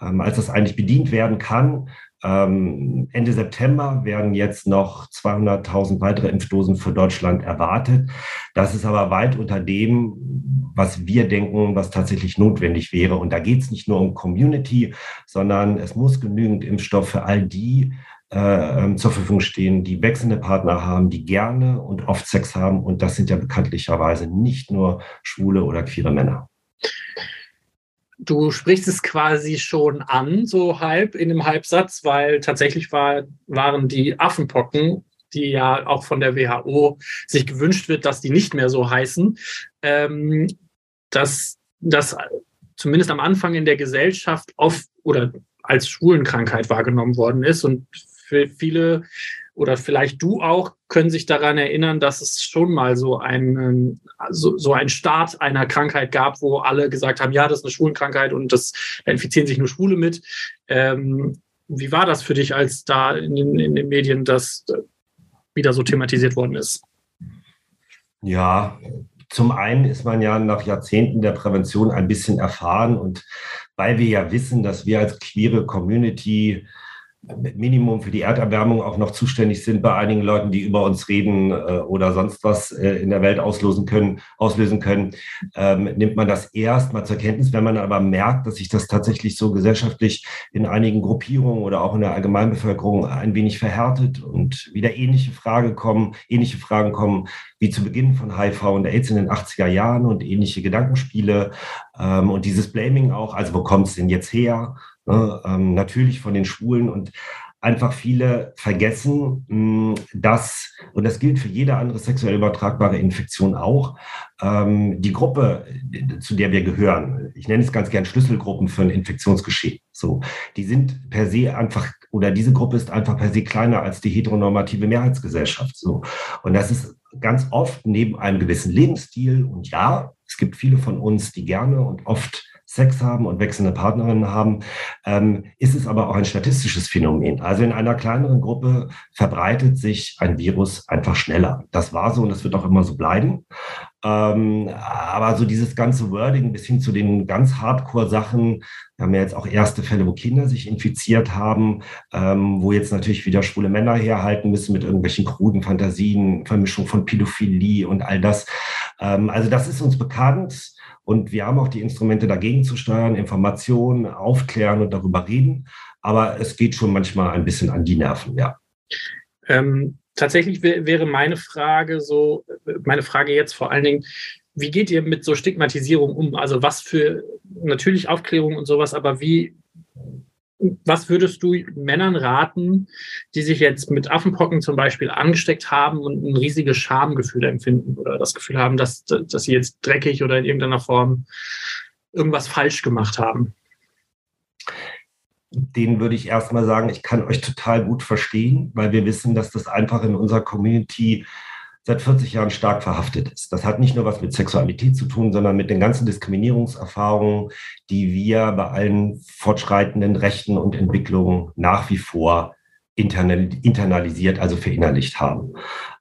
ähm, als das eigentlich bedient werden kann. Ähm, Ende September werden jetzt noch 200.000 weitere Impfdosen für Deutschland erwartet. Das ist aber weit unter dem, was wir denken, was tatsächlich notwendig wäre. Und da geht es nicht nur um Community, sondern es muss genügend Impfstoff für all die äh, ähm, zur Verfügung stehen, die wechselnde Partner haben, die gerne und oft Sex haben. Und das sind ja bekanntlicherweise nicht nur schwule oder queere Männer.
Du sprichst es quasi schon an, so halb in einem Halbsatz, weil tatsächlich war, waren die Affenpocken, die ja auch von der WHO sich gewünscht wird, dass die nicht mehr so heißen, ähm, dass das zumindest am Anfang in der Gesellschaft oft oder als Schwulenkrankheit wahrgenommen worden ist und für viele oder vielleicht du auch können sich daran erinnern, dass es schon mal so einen so, so ein Start einer Krankheit gab, wo alle gesagt haben, ja, das ist eine Schwulenkrankheit und das da infizieren sich nur Schwule mit. Ähm, wie war das für dich, als da in, in den Medien das wieder so thematisiert worden ist?
Ja, zum einen ist man ja nach Jahrzehnten der Prävention ein bisschen erfahren und weil wir ja wissen, dass wir als queere Community Minimum für die Erderwärmung auch noch zuständig sind bei einigen Leuten, die über uns reden äh, oder sonst was äh, in der Welt auslösen können, auslösen können, ähm, nimmt man das erst mal zur Kenntnis. Wenn man aber merkt, dass sich das tatsächlich so gesellschaftlich in einigen Gruppierungen oder auch in der Allgemeinbevölkerung ein wenig verhärtet und wieder ähnliche Fragen kommen, ähnliche Fragen kommen wie zu Beginn von HIV und AIDS in den 80er Jahren und ähnliche Gedankenspiele ähm, und dieses Blaming auch, also wo kommt es denn jetzt her? Ne, ähm, natürlich von den Schwulen und einfach viele vergessen, mh, dass, und das gilt für jede andere sexuell übertragbare Infektion auch, ähm, die Gruppe, zu der wir gehören, ich nenne es ganz gern Schlüsselgruppen für ein Infektionsgeschehen, so, die sind per se einfach, oder diese Gruppe ist einfach per se kleiner als die heteronormative Mehrheitsgesellschaft, so. Und das ist ganz oft neben einem gewissen Lebensstil, und ja, es gibt viele von uns, die gerne und oft Sex haben und wechselnde Partnerinnen haben, ähm, ist es aber auch ein statistisches Phänomen. Also in einer kleineren Gruppe verbreitet sich ein Virus einfach schneller. Das war so und das wird auch immer so bleiben. Ähm, aber so dieses ganze Wording bis hin zu den ganz Hardcore-Sachen, wir haben ja jetzt auch erste Fälle, wo Kinder sich infiziert haben, ähm, wo jetzt natürlich wieder schwule Männer herhalten müssen mit irgendwelchen kruden Fantasien, Vermischung von Pädophilie und all das. Ähm, also das ist uns bekannt. Und wir haben auch die Instrumente dagegen zu steuern, Informationen aufklären und darüber reden. Aber es geht schon manchmal ein bisschen an die Nerven, ja.
Ähm, tatsächlich wäre meine Frage so, meine Frage jetzt vor allen Dingen, wie geht ihr mit so Stigmatisierung um? Also was für natürlich Aufklärung und sowas, aber wie was würdest du Männern raten, die sich jetzt mit Affenpocken zum Beispiel angesteckt haben und ein riesiges Schamgefühl empfinden oder das Gefühl haben, dass, dass sie jetzt dreckig oder in irgendeiner Form irgendwas falsch gemacht haben?
Den würde ich erstmal sagen, ich kann euch total gut verstehen, weil wir wissen, dass das einfach in unserer Community seit 40 Jahren stark verhaftet ist. Das hat nicht nur was mit Sexualität zu tun, sondern mit den ganzen Diskriminierungserfahrungen, die wir bei allen fortschreitenden Rechten und Entwicklungen nach wie vor internalisiert, also verinnerlicht haben.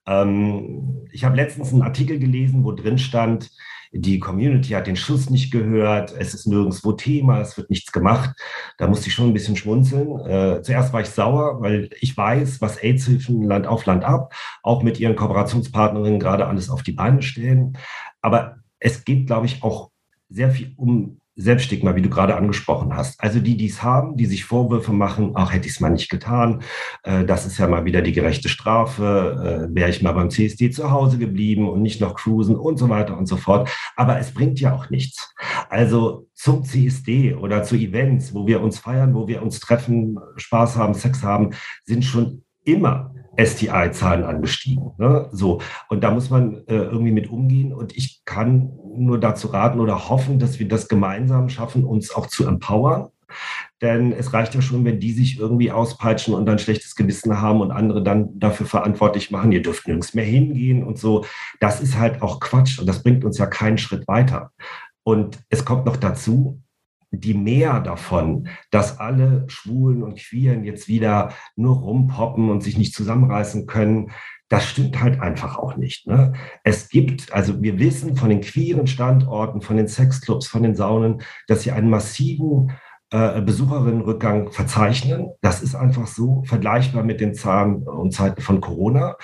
Ähm, ich habe letztens einen Artikel gelesen, wo drin stand, die Community hat den Schuss nicht gehört, es ist nirgendwo Thema, es wird nichts gemacht. Da musste ich schon ein bisschen schmunzeln. Äh, zuerst war ich sauer, weil ich weiß, was AIDS-Hilfen Land auf Land ab, auch mit ihren Kooperationspartnerinnen gerade alles auf die Beine stellen. Aber es geht, glaube ich, auch sehr viel um Selbststigma, wie du gerade angesprochen hast. Also die, die es haben, die sich Vorwürfe machen, ach, hätte ich es mal nicht getan, äh, das ist ja mal wieder die gerechte Strafe, äh, wäre ich mal beim CSD zu Hause geblieben und nicht noch cruisen und so weiter und so fort. Aber es bringt ja auch nichts. Also zum CSD oder zu Events, wo wir uns feiern, wo wir uns treffen, Spaß haben, Sex haben, sind schon immer STI-Zahlen angestiegen. Ne? So. Und da muss man äh, irgendwie mit umgehen. Und ich kann nur dazu raten oder hoffen, dass wir das gemeinsam schaffen, uns auch zu empowern. Denn es reicht ja schon, wenn die sich irgendwie auspeitschen und dann schlechtes Gewissen haben und andere dann dafür verantwortlich machen, ihr dürft nirgends mehr hingehen und so. Das ist halt auch Quatsch und das bringt uns ja keinen Schritt weiter. Und es kommt noch dazu, die mehr davon, dass alle Schwulen und Queeren jetzt wieder nur rumpoppen und sich nicht zusammenreißen können, das stimmt halt einfach auch nicht. Ne? Es gibt, also wir wissen von den queeren Standorten, von den Sexclubs, von den Saunen, dass sie einen massiven äh, Besucherinnenrückgang verzeichnen. Das ist einfach so vergleichbar mit den Zahlen und Zeiten von Corona.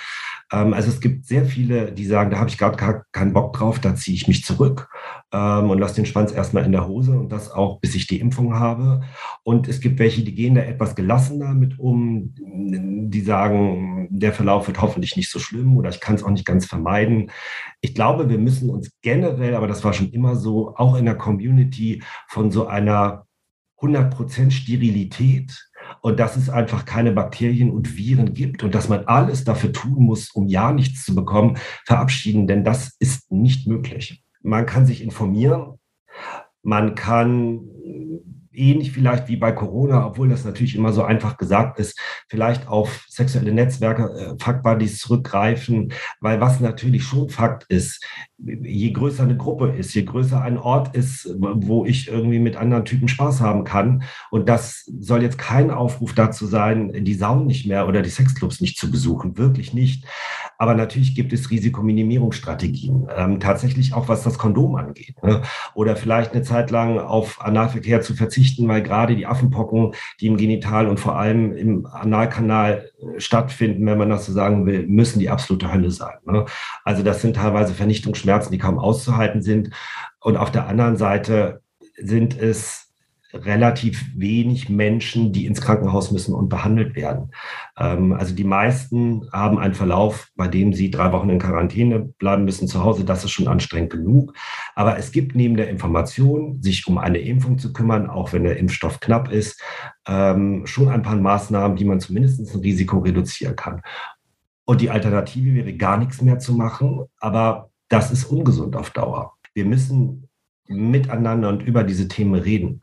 Ähm, also es gibt sehr viele, die sagen, da habe ich gerade keinen Bock drauf, da ziehe ich mich zurück ähm, und lasse den Schwanz erstmal in der Hose und das auch, bis ich die Impfung habe. Und es gibt welche, die gehen da etwas gelassener mit um, die sagen, der Verlauf wird hoffentlich nicht so schlimm oder ich kann es auch nicht ganz vermeiden. Ich glaube, wir müssen uns generell, aber das war schon immer so, auch in der Community von so einer 100% Sterilität und dass es einfach keine Bakterien und Viren gibt und dass man alles dafür tun muss, um ja nichts zu bekommen, verabschieden, denn das ist nicht möglich. Man kann sich informieren, man kann ähnlich vielleicht wie bei Corona, obwohl das natürlich immer so einfach gesagt ist, vielleicht auf sexuelle Netzwerke, äh, Fuckbuddies zurückgreifen, weil was natürlich schon Fakt ist, je größer eine Gruppe ist, je größer ein Ort ist, wo ich irgendwie mit anderen Typen Spaß haben kann. Und das soll jetzt kein Aufruf dazu sein, die Saunen nicht mehr oder die Sexclubs nicht zu besuchen, wirklich nicht. Aber natürlich gibt es Risikominimierungsstrategien, ähm, tatsächlich auch was das Kondom angeht. Ne? Oder vielleicht eine Zeit lang auf Analverkehr zu verzichten, weil gerade die Affenpocken, die im Genital und vor allem im Analkanal stattfinden, wenn man das so sagen will, müssen die absolute Hölle sein. Ne? Also das sind teilweise Vernichtungsschmerzen Schmerzen, die kaum auszuhalten sind. Und auf der anderen Seite sind es relativ wenig Menschen, die ins Krankenhaus müssen und behandelt werden. Ähm, also die meisten haben einen Verlauf, bei dem sie drei Wochen in Quarantäne bleiben müssen zu Hause. Das ist schon anstrengend genug. Aber es gibt neben der Information, sich um eine Impfung zu kümmern, auch wenn der Impfstoff knapp ist, ähm, schon ein paar Maßnahmen, die man zumindest ein Risiko reduzieren kann. Und die Alternative wäre gar nichts mehr zu machen. Aber das ist ungesund auf Dauer. Wir müssen miteinander und über diese Themen reden.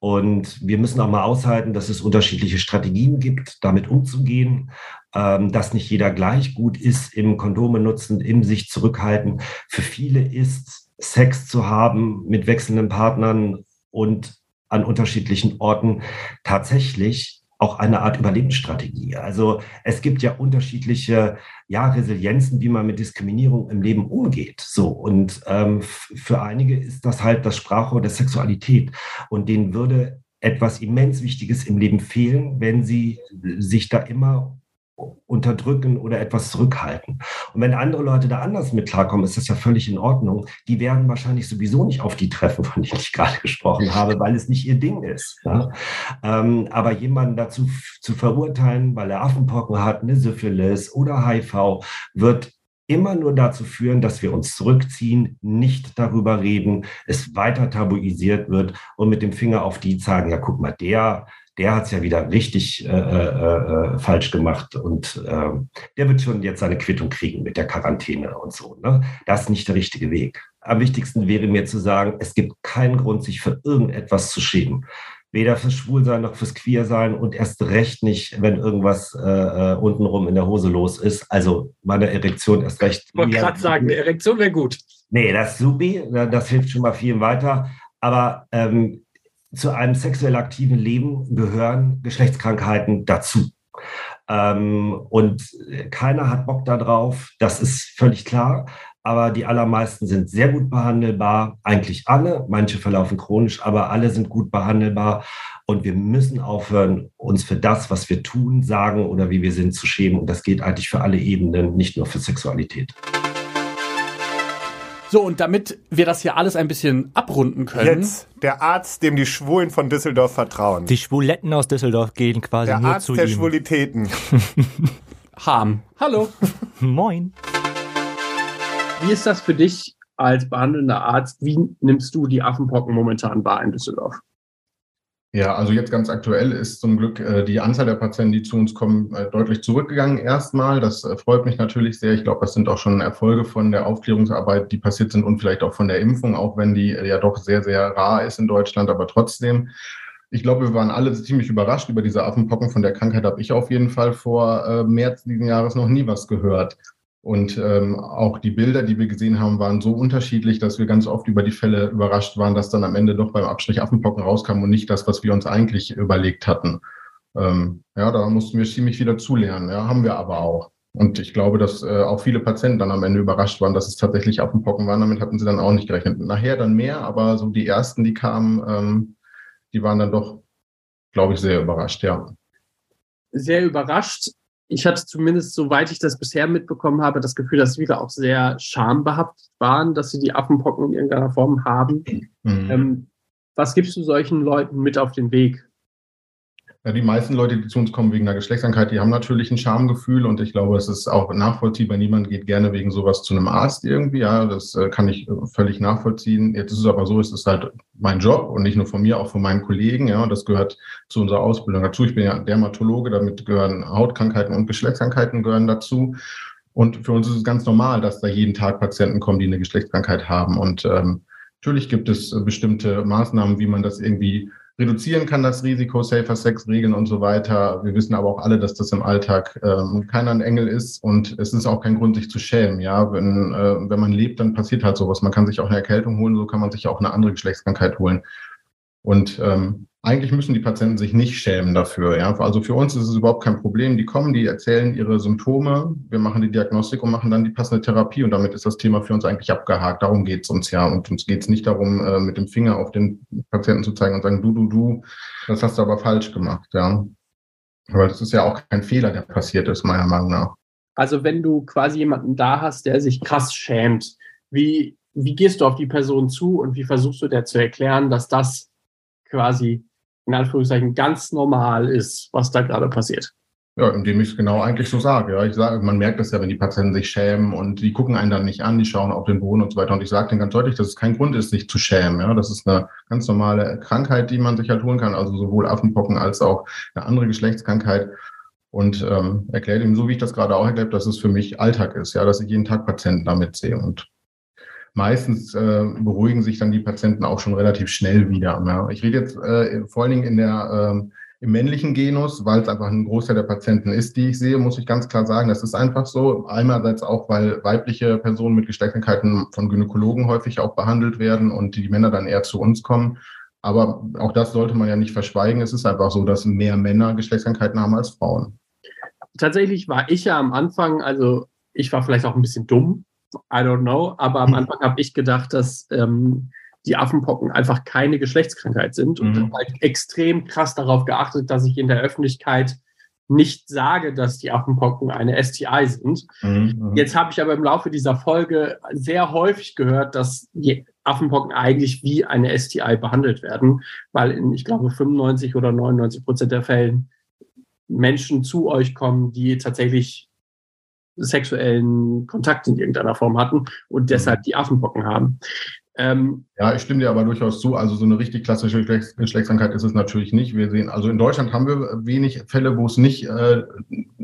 Und wir müssen auch mal aushalten, dass es unterschiedliche Strategien gibt, damit umzugehen, ähm, dass nicht jeder gleich gut ist im Kondome nutzen, im sich zurückhalten. Für viele ist Sex zu haben mit wechselnden Partnern und an unterschiedlichen Orten tatsächlich auch eine Art Überlebensstrategie. Also es gibt ja unterschiedliche ja, Resilienzen, wie man mit Diskriminierung im Leben umgeht. So und ähm, für einige ist das halt das Sprachrohr der Sexualität und denen würde etwas immens Wichtiges im Leben fehlen, wenn sie sich da immer unterdrücken oder etwas zurückhalten. Und wenn andere Leute da anders mit klarkommen, ist das ja völlig in Ordnung. Die werden wahrscheinlich sowieso nicht auf die treffen, von denen ich gerade gesprochen habe, weil es nicht ihr Ding ist. Ja? Ähm, aber jemanden dazu zu verurteilen, weil er Affenpocken hat, eine Syphilis oder HIV, wird immer nur dazu führen, dass wir uns zurückziehen, nicht darüber reden, es weiter tabuisiert wird und mit dem Finger auf die zeigen, ja, guck mal, der, der hat es ja wieder richtig äh, äh, äh, falsch gemacht und äh, der wird schon jetzt seine Quittung kriegen mit der Quarantäne und so. Ne? Das ist nicht der richtige Weg. Am wichtigsten wäre mir zu sagen, es gibt keinen Grund, sich für irgendetwas zu schämen. Weder fürs Schwulsein noch fürs Queersein und erst recht nicht, wenn irgendwas äh, äh untenrum in der Hose los ist. Also meine Erektion erst recht.
Ich wollte gerade sagen, eine Erektion wäre gut.
Nee, das ist supi, das hilft schon mal vielen weiter. Aber ähm, zu einem sexuell aktiven Leben gehören Geschlechtskrankheiten dazu. Ähm, und keiner hat Bock darauf, das ist völlig klar. Aber die allermeisten sind sehr gut behandelbar, eigentlich alle. Manche verlaufen chronisch, aber alle sind gut behandelbar. Und wir müssen aufhören, uns für das, was wir tun, sagen oder wie wir sind, zu schämen. Und das geht eigentlich für alle Ebenen, nicht nur für Sexualität.
So, und damit wir das hier alles ein bisschen abrunden können.
Jetzt der Arzt, dem die Schwulen von Düsseldorf vertrauen.
Die Schwuletten aus Düsseldorf gehen quasi
der
nur
Arzt
zu
der
ihm.
Schwulitäten.
Harm. Hallo.
Moin.
Wie ist das für dich als behandelnder Arzt? Wie nimmst du die Affenpocken momentan wahr in Düsseldorf?
Ja, also jetzt ganz aktuell ist zum Glück äh, die Anzahl der Patienten, die zu uns kommen, äh, deutlich zurückgegangen erstmal. Das äh, freut mich natürlich sehr. Ich glaube, das sind auch schon Erfolge von der Aufklärungsarbeit, die passiert sind und vielleicht auch von der Impfung, auch wenn die äh, ja doch sehr, sehr rar ist in Deutschland, aber trotzdem. Ich glaube, wir waren alle ziemlich überrascht über diese Affenpocken. Von der Krankheit habe ich auf jeden Fall vor äh, März diesen Jahres noch nie was gehört. Und ähm, auch die Bilder, die wir gesehen haben, waren so unterschiedlich, dass wir ganz oft über die Fälle überrascht waren, dass dann am Ende doch beim Abstrich Affenpocken rauskam und nicht das, was wir uns eigentlich überlegt hatten. Ähm, ja, da mussten wir ziemlich viel dazulernen. Ja, haben wir aber auch. Und ich glaube, dass äh, auch viele Patienten dann am Ende überrascht waren, dass es tatsächlich Affenpocken waren. Damit hatten sie dann auch nicht gerechnet. Nachher dann mehr, aber so die ersten, die kamen, ähm, die waren dann doch, glaube ich, sehr überrascht, ja.
Sehr überrascht ich hatte zumindest, soweit ich das bisher mitbekommen habe, das Gefühl, dass viele auch sehr schambehaftet waren, dass sie die Affenpocken in irgendeiner Form haben. Mhm. Ähm, was gibst du solchen Leuten mit auf den Weg?
Ja, die meisten Leute, die zu uns kommen wegen einer Geschlechtskrankheit, die haben natürlich ein Schamgefühl und ich glaube, es ist auch nachvollziehbar. Niemand geht gerne wegen sowas zu einem Arzt irgendwie. Ja, das äh, kann ich äh, völlig nachvollziehen. Jetzt ist es aber so, es ist halt mein Job und nicht nur von mir, auch von meinen Kollegen. Ja, und das gehört zu unserer Ausbildung dazu. Ich bin ja Dermatologe, damit gehören Hautkrankheiten und Geschlechtskrankheiten gehören dazu. Und für uns ist es ganz normal, dass da jeden Tag Patienten kommen, die eine Geschlechtskrankheit haben. Und ähm, natürlich gibt es bestimmte Maßnahmen, wie man das irgendwie reduzieren kann das Risiko, Safer Sex Regeln und so weiter. Wir wissen aber auch alle, dass das im Alltag ähm, keiner ein Engel ist und es ist auch kein Grund, sich zu schämen. Ja, wenn, äh, wenn man lebt, dann passiert halt sowas. Man kann sich auch eine Erkältung holen, so kann man sich auch eine andere Geschlechtskrankheit holen. Und ähm, eigentlich müssen die Patienten sich nicht schämen dafür. Ja? Also für uns ist es überhaupt kein Problem. Die kommen, die erzählen ihre Symptome, wir machen die Diagnostik und machen dann die passende Therapie und damit ist das Thema für uns eigentlich abgehakt. Darum geht es uns ja. Und uns geht es nicht darum, äh, mit dem Finger auf den Patienten zu zeigen und sagen, du, du, du, das hast du aber falsch gemacht. Ja? Aber das ist ja auch kein Fehler, der passiert ist, meiner Meinung nach.
Also wenn du quasi jemanden da hast, der sich krass schämt, wie, wie gehst du auf die Person zu und wie versuchst du der zu erklären, dass das quasi in Anführungszeichen ganz normal ist, was da gerade passiert.
Ja, indem ich es genau eigentlich so sage. Ja, ich sage, man merkt das ja, wenn die Patienten sich schämen und die gucken einen dann nicht an, die schauen auf den Boden und so weiter. Und ich sage denen ganz deutlich, dass es kein Grund ist, sich zu schämen. Ja, das ist eine ganz normale Krankheit, die man sich halt holen kann, also sowohl Affenpocken als auch eine andere Geschlechtskrankheit. Und ähm, erkläre ihm, so wie ich das gerade auch erklärt, dass es für mich Alltag ist, ja, dass ich jeden Tag Patienten damit sehe. Und meistens äh, beruhigen sich dann die Patienten auch schon relativ schnell wieder. Ja. Ich rede jetzt äh, vor allen Dingen in der, äh, im männlichen Genus, weil es einfach ein Großteil der Patienten ist, die ich sehe, muss ich ganz klar sagen, das ist einfach so. Einerseits auch, weil weibliche Personen mit Geschlechtskrankheiten von Gynäkologen häufig auch behandelt werden und die Männer dann eher zu uns kommen. Aber auch das sollte man ja nicht verschweigen. Es ist einfach so, dass mehr Männer Geschlechtskrankheiten haben als Frauen.
Tatsächlich war ich ja am Anfang, also ich war vielleicht auch ein bisschen dumm, I don't know. Aber am hm. Anfang habe ich gedacht, dass ähm, die Affenpocken einfach keine Geschlechtskrankheit sind und mhm. habe halt extrem krass darauf geachtet, dass ich in der Öffentlichkeit nicht sage, dass die Affenpocken eine STI sind. Mhm. mhm. Jetzt habe ich aber im Laufe dieser Folge sehr häufig gehört, dass die Affenpocken eigentlich wie eine STI behandelt werden, weil in, ich glaube, 95 oder 99 Prozent der Fällen Menschen zu euch kommen, die tatsächlich sexuellen Kontakt in irgendeiner Form hatten und mhm. deshalb die Affenpocken haben.
Ähm, ja, ich stimme dir aber durchaus zu. Also so eine richtig klassische Geschlechtskrankheit ist es natürlich nicht. Wir sehen, also in Deutschland haben wir wenig Fälle, wo es nicht äh,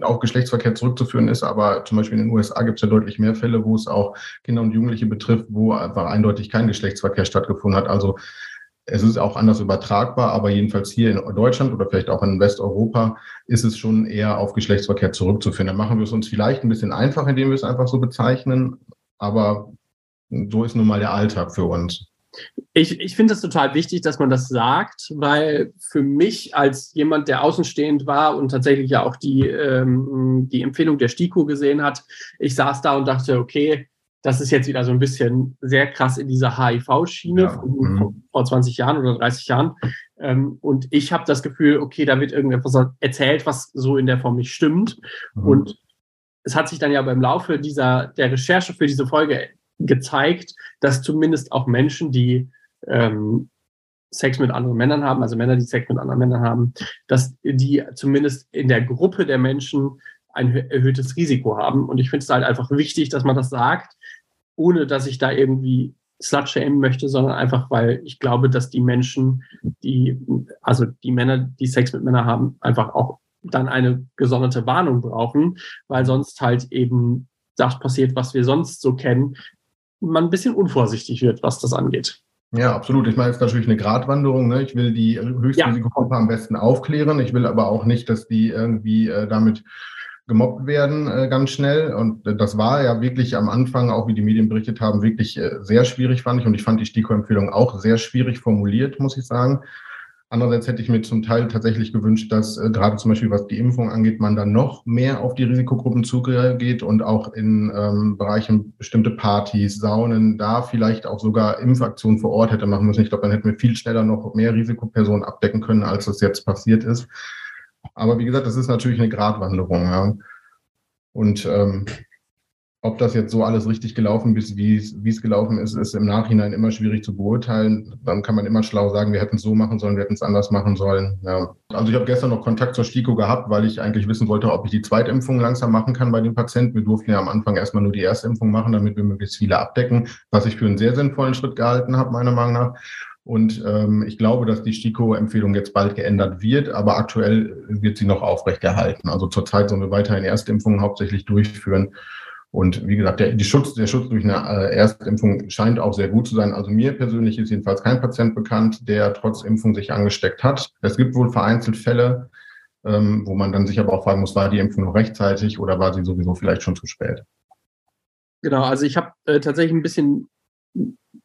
auf Geschlechtsverkehr zurückzuführen ist, aber zum Beispiel in den USA gibt es ja deutlich mehr Fälle, wo es auch Kinder und Jugendliche betrifft, wo einfach eindeutig kein Geschlechtsverkehr stattgefunden hat. Also es ist auch anders übertragbar, aber jedenfalls hier in Deutschland oder vielleicht auch in Westeuropa ist es schon eher auf Geschlechtsverkehr zurückzuführen. Dann machen wir es uns vielleicht ein bisschen einfach, indem wir es einfach so bezeichnen, aber so ist nun mal der Alltag für uns.
Ich, ich finde es total wichtig, dass man das sagt, weil für mich als jemand, der außenstehend war und tatsächlich ja auch die, ähm, die Empfehlung der STIKO gesehen hat, ich saß da und dachte, okay, das ist jetzt wieder so ein bisschen sehr krass in dieser HIV-Schiene ja. mhm. vor 20 Jahren oder 30 Jahren. Ähm, und ich habe das Gefühl, okay, da wird irgendetwas erzählt, was so in der Form nicht stimmt. Mhm. Und es hat sich dann ja beim Laufe dieser, der Recherche für diese Folge gezeigt, dass zumindest auch Menschen, die ähm, Sex mit anderen Männern haben, also Männer, die Sex mit anderen Männern haben, dass die zumindest in der Gruppe der Menschen ein erhöhtes Risiko haben. Und ich finde es halt einfach wichtig, dass man das sagt, ohne dass ich da irgendwie slut-shamen möchte, sondern einfach, weil ich glaube, dass die Menschen, die, also die Männer, die Sex mit Männern haben, einfach auch dann eine gesonderte Warnung brauchen, weil sonst halt eben das passiert, was wir sonst so kennen, man ein bisschen unvorsichtig wird, was das angeht.
Ja, absolut. Ich meine, es ist natürlich eine Gratwanderung. Ne? Ich will die Höchstrisikogruppe ja. am besten aufklären. Ich will aber auch nicht, dass die irgendwie äh, damit gemobbt werden äh, ganz schnell. Und äh, das war ja wirklich am Anfang, auch wie die Medien berichtet haben, wirklich äh, sehr schwierig, fand ich. Und ich fand die STIKO-Empfehlung auch sehr schwierig formuliert, muss ich sagen. Andererseits hätte ich mir zum Teil tatsächlich gewünscht, dass äh, gerade zum Beispiel was die Impfung angeht, man dann noch mehr auf die Risikogruppen zugeht und auch in ähm, Bereichen bestimmte Partys, Saunen, da vielleicht auch sogar Impfaktionen vor Ort hätte machen müssen. Ich glaube, dann hätten wir viel schneller noch mehr Risikopersonen abdecken können, als das jetzt passiert ist. Aber wie gesagt, das ist natürlich eine Gratwanderung. Ja. Und ähm, ob das jetzt so alles richtig gelaufen ist, wie es, gelaufen ist, ist im Nachhinein immer schwierig zu beurteilen. Dann kann man immer schlau sagen, wir hätten es so machen sollen, wir hätten es anders machen sollen. Ja. Also ich habe gestern noch Kontakt zur STIKO gehabt, weil ich eigentlich wissen wollte, ob ich die Zweitimpfung langsam machen kann bei den Patienten. Wir durften ja am Anfang erstmal nur die Erstimpfung machen, damit wir möglichst viele abdecken, was ich für einen sehr sinnvollen Schritt gehalten habe, meiner Meinung nach. Und ähm, ich glaube, dass die STIKO-Empfehlung jetzt bald geändert wird, aber aktuell wird sie noch aufrechterhalten. Also zurzeit sollen wir weiterhin Erstimpfungen hauptsächlich durchführen. Und wie gesagt, der, die Schutz, der Schutz durch eine äh, Erstimpfung scheint auch sehr gut zu sein. Also mir persönlich ist jedenfalls kein Patient bekannt, der trotz Impfung sich angesteckt hat. Es gibt wohl vereinzelt Fälle, ähm, wo man dann sich aber auch fragen muss, war die Impfung noch rechtzeitig oder war sie sowieso vielleicht schon zu spät?
Genau, also ich habe äh, tatsächlich ein bisschen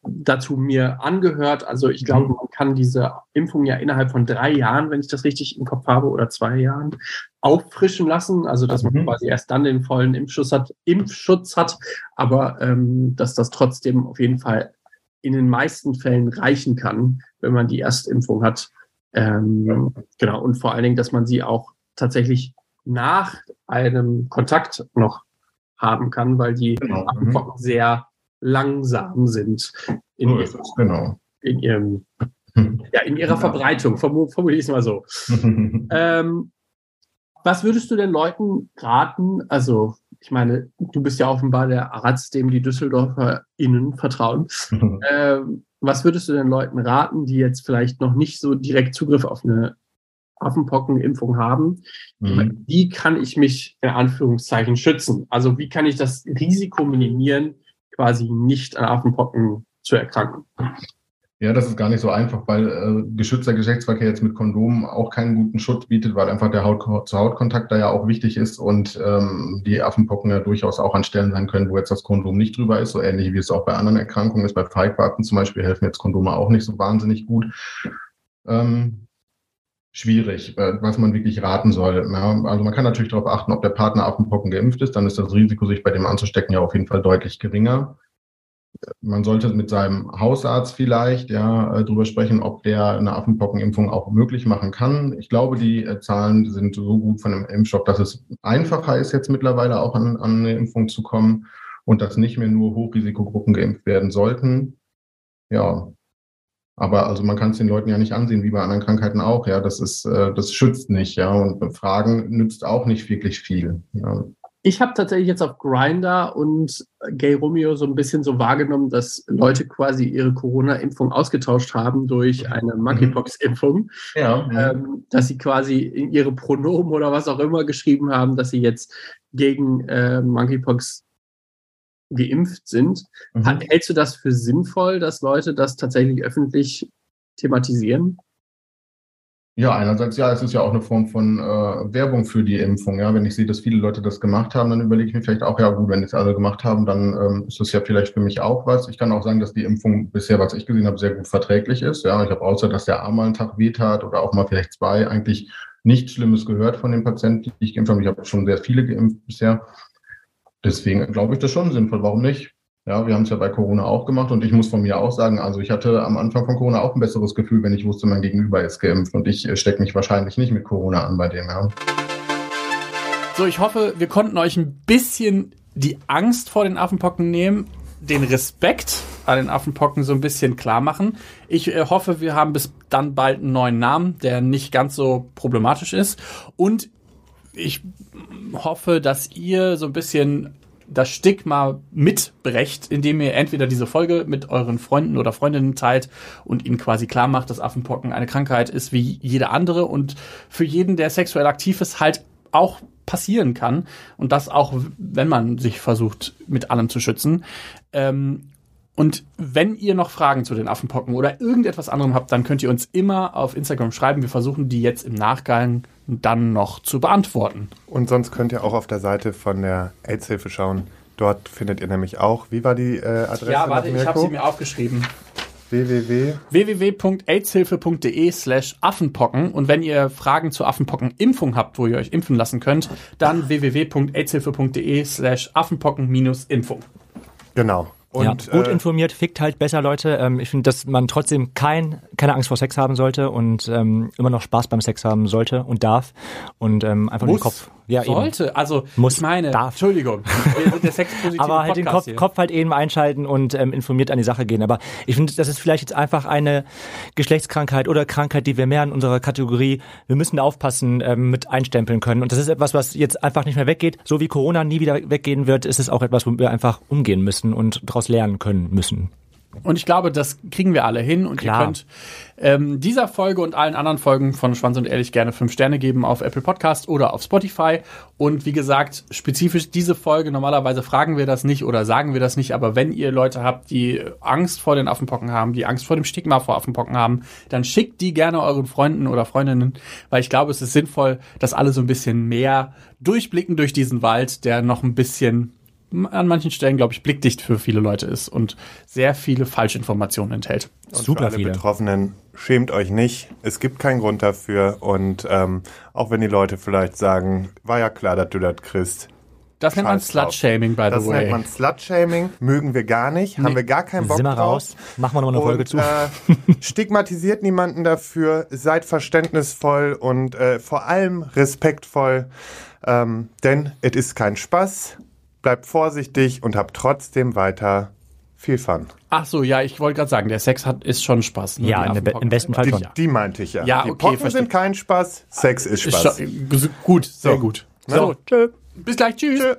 dazu mir angehört. Also ich glaube, mhm. man kann diese Impfung ja innerhalb von drei Jahren, wenn ich das richtig im Kopf habe, oder zwei Jahren auffrischen lassen. Also dass man mhm. quasi erst dann den vollen Impfschutz hat, Impfschutz hat, aber ähm, dass das trotzdem auf jeden Fall in den meisten Fällen reichen kann, wenn man die Erstimpfung hat. Ähm. Genau, und vor allen Dingen, dass man sie auch tatsächlich nach einem Kontakt noch haben kann, weil die genau. mhm. sehr langsam sind in, so ihrem, genau. in, ihrem, ja, in ihrer Verbreitung, formuliere ich es mal so. ähm, was würdest du den Leuten raten? Also, ich meine, du bist ja offenbar der Arzt, dem die Düsseldorfer innen vertrauen. ähm, was würdest du den Leuten raten, die jetzt vielleicht noch nicht so direkt Zugriff auf eine Affenpockenimpfung haben? Mhm. Wie kann ich mich in Anführungszeichen schützen? Also, wie kann ich das Risiko minimieren, quasi nicht an Affenpocken zu erkranken.
Ja, das ist gar nicht so einfach, weil äh, geschützter Geschlechtsverkehr jetzt mit Kondomen auch keinen guten Schutz bietet, weil einfach der Haut-zu-Haut-Kontakt da ja auch wichtig ist und ähm, die Affenpocken ja durchaus auch an Stellen sein können, wo jetzt das Kondom nicht drüber ist, so ähnlich wie es auch bei anderen Erkrankungen ist. Bei Feigwarzen zum Beispiel helfen jetzt Kondome auch nicht so wahnsinnig gut. Ähm, schwierig, äh, was man wirklich raten soll. Also man kann natürlich darauf achten, ob der Partner Affenpocken geimpft ist, dann ist das Risiko, sich bei dem anzustecken, ja auf jeden Fall deutlich geringer man sollte mit seinem Hausarzt vielleicht ja äh, darüber sprechen, ob der eine Affenpockenimpfung auch möglich machen kann. Ich glaube, die äh, Zahlen sind so gut von dem Impfstoff, dass es einfacher ist, jetzt mittlerweile auch an, an eine Impfung zu kommen und dass nicht mehr nur Hochrisikogruppen geimpft werden sollten. Ja, aber also man kann es den Leuten ja nicht ansehen, wie bei anderen Krankheiten auch. Ja, das ist, äh, das schützt nicht. Ja, und Fragen nützt auch nicht wirklich viel. Ja.
Ich habe tatsächlich jetzt auf Grinder und Gay Romeo so ein bisschen so wahrgenommen, dass Leute quasi ihre Corona-Impfung ausgetauscht haben durch eine Monkeypox-Impfung. Ja. Ähm, dass sie quasi in ihre Pronomen oder was auch immer geschrieben haben, dass sie jetzt gegen äh, Monkeypox geimpft sind. Mhm. Hältst du das für sinnvoll, dass Leute das tatsächlich öffentlich thematisieren?
Ja, einerseits ja, es ist ja auch eine Form von äh, Werbung für die Impfung. Ja, wenn ich sehe, dass viele Leute das gemacht haben, dann überlege ich mir vielleicht auch, ja gut, wenn es alle gemacht haben, dann ähm, ist das ja vielleicht für mich auch was. Ich kann auch sagen, dass die Impfung bisher, was ich gesehen habe, sehr gut verträglich ist. Ja, ich habe außer, dass der Arm mal einen Tag wehtat oder auch mal vielleicht zwei, eigentlich nichts Schlimmes gehört von den Patienten, die ich geimpft habe. Ich habe schon sehr viele geimpft bisher. Deswegen glaube ich das schon sinnvoll. Warum nicht? Ja, wir haben es ja bei Corona auch gemacht und ich muss von mir auch sagen, also ich hatte am Anfang von Corona auch ein besseres Gefühl, wenn ich wusste, mein Gegenüber ist geimpft und ich äh, stecke mich wahrscheinlich nicht mit Corona an bei dem, ja.
So, ich hoffe, wir konnten euch ein bisschen die Angst vor den Affenpocken nehmen, den Respekt an den Affenpocken so ein bisschen klar machen. Ich äh, hoffe, wir haben bis dann bald einen neuen Namen, der nicht ganz so problematisch ist und ich hoffe, dass ihr so ein bisschen das Stigma mitbrecht, indem ihr entweder diese Folge mit euren Freunden oder Freundinnen teilt und ihnen quasi klar macht, dass Affenpocken eine Krankheit ist wie jede andere und für jeden, der sexuell aktiv ist, halt auch passieren kann und das auch, wenn man sich versucht, mit allem zu schützen. Ähm, und wenn ihr noch Fragen zu den Affenpocken oder irgendetwas anderem habt, dann könnt ihr uns immer auf Instagram schreiben. Wir versuchen die jetzt im Nachgang dann noch zu beantworten.
Und sonst könnt ihr auch auf der Seite von der AIDS-Hilfe schauen. Dort findet ihr nämlich auch, wie war die äh, Adresse?
Ja, warte, ich habe sie mir aufgeschrieben
www.
www.aidshilfe.de slash Affenpocken und wenn ihr Fragen zur Affenpocken-Impfung habt, wo ihr euch impfen lassen könnt, dann www.aidshilfe.de slash Affenpocken-Impfung.
Genau.
Und, ja, gut äh, informiert fickt halt besser, Leute. Ähm, ich finde, dass man trotzdem kein, keine Angst vor Sex haben sollte und ähm, immer noch Spaß beim Sex haben sollte und darf und ähm, einfach
muss.
den Kopf Ja, eben.
sollte. Also,
Muss,
ich meine,
darf.
Entschuldigung, der
aber halt den
Podcast
Kopf,
hier.
Kopf halt eben einschalten und ähm, informiert an die Sache gehen. Aber ich finde, das ist vielleicht jetzt einfach eine Geschlechtskrankheit oder Krankheit, die wir mehr in unserer Kategorie, wir müssen aufpassen, ähm, mit einstempeln können. Und das ist etwas, was jetzt einfach nicht mehr weggeht. So wie Corona nie wieder weggehen wird, ist es auch etwas, womit wir einfach umgehen müssen und daraus lernen können müssen.
Und ich glaube, das kriegen wir alle hin. Und
Klar.
ihr könnt ähm, dieser Folge und allen anderen Folgen von Schwanz und Ehrlich gerne fünf Sterne geben auf Apple Podcast oder auf Spotify. Und wie gesagt, spezifisch diese Folge, normalerweise fragen wir das nicht oder sagen wir das nicht, aber wenn ihr Leute habt, die Angst vor den Affenpocken haben, die Angst vor dem Stigma vor Affenpocken haben, dann schickt die gerne euren Freunden oder Freundinnen, weil ich glaube, es ist sinnvoll, dass alle so ein bisschen mehr durchblicken durch diesen Wald, der noch ein bisschen an manchen Stellen, glaube ich, blickdicht für viele Leute ist und sehr viele Falschinformationen enthält.
Und
Super
für alle
viele.
Betroffenen, schämt euch nicht. Es gibt keinen Grund dafür. Und ähm, auch wenn die Leute vielleicht sagen, war ja klar, dass du das kriegst.
Das nennt man
drauf.
Slut-Shaming, by
Das
the way.
nennt man Slut-Shaming. Mögen wir gar nicht. Haben wir gar keinen Bock
Sind wir
drauf.
raus? Machen wir nochmal eine Folge
und,
zu.
Äh, stigmatisiert niemanden dafür, seid verständnisvoll und äh, vor allem respektvoll, ähm, denn es ist kein Spaß. Bleibt vorsichtig und habt trotzdem weiter viel Fun.
Ach so, ja, ich wollte gerade sagen, der Sex hat ist schon Spaß. ne,
Ja,
die
in der Be- im besten Fall
Die,
schon.
die meinte ich ja.
Ja,
die
okay,
Pocken
verstehe.
sind kein Spaß, Sex ist
Ist
Spaß.
schon, gut, sehr
So.
gut.
Ne?
So, tschö. Bis gleich, tschüss.
Tschö.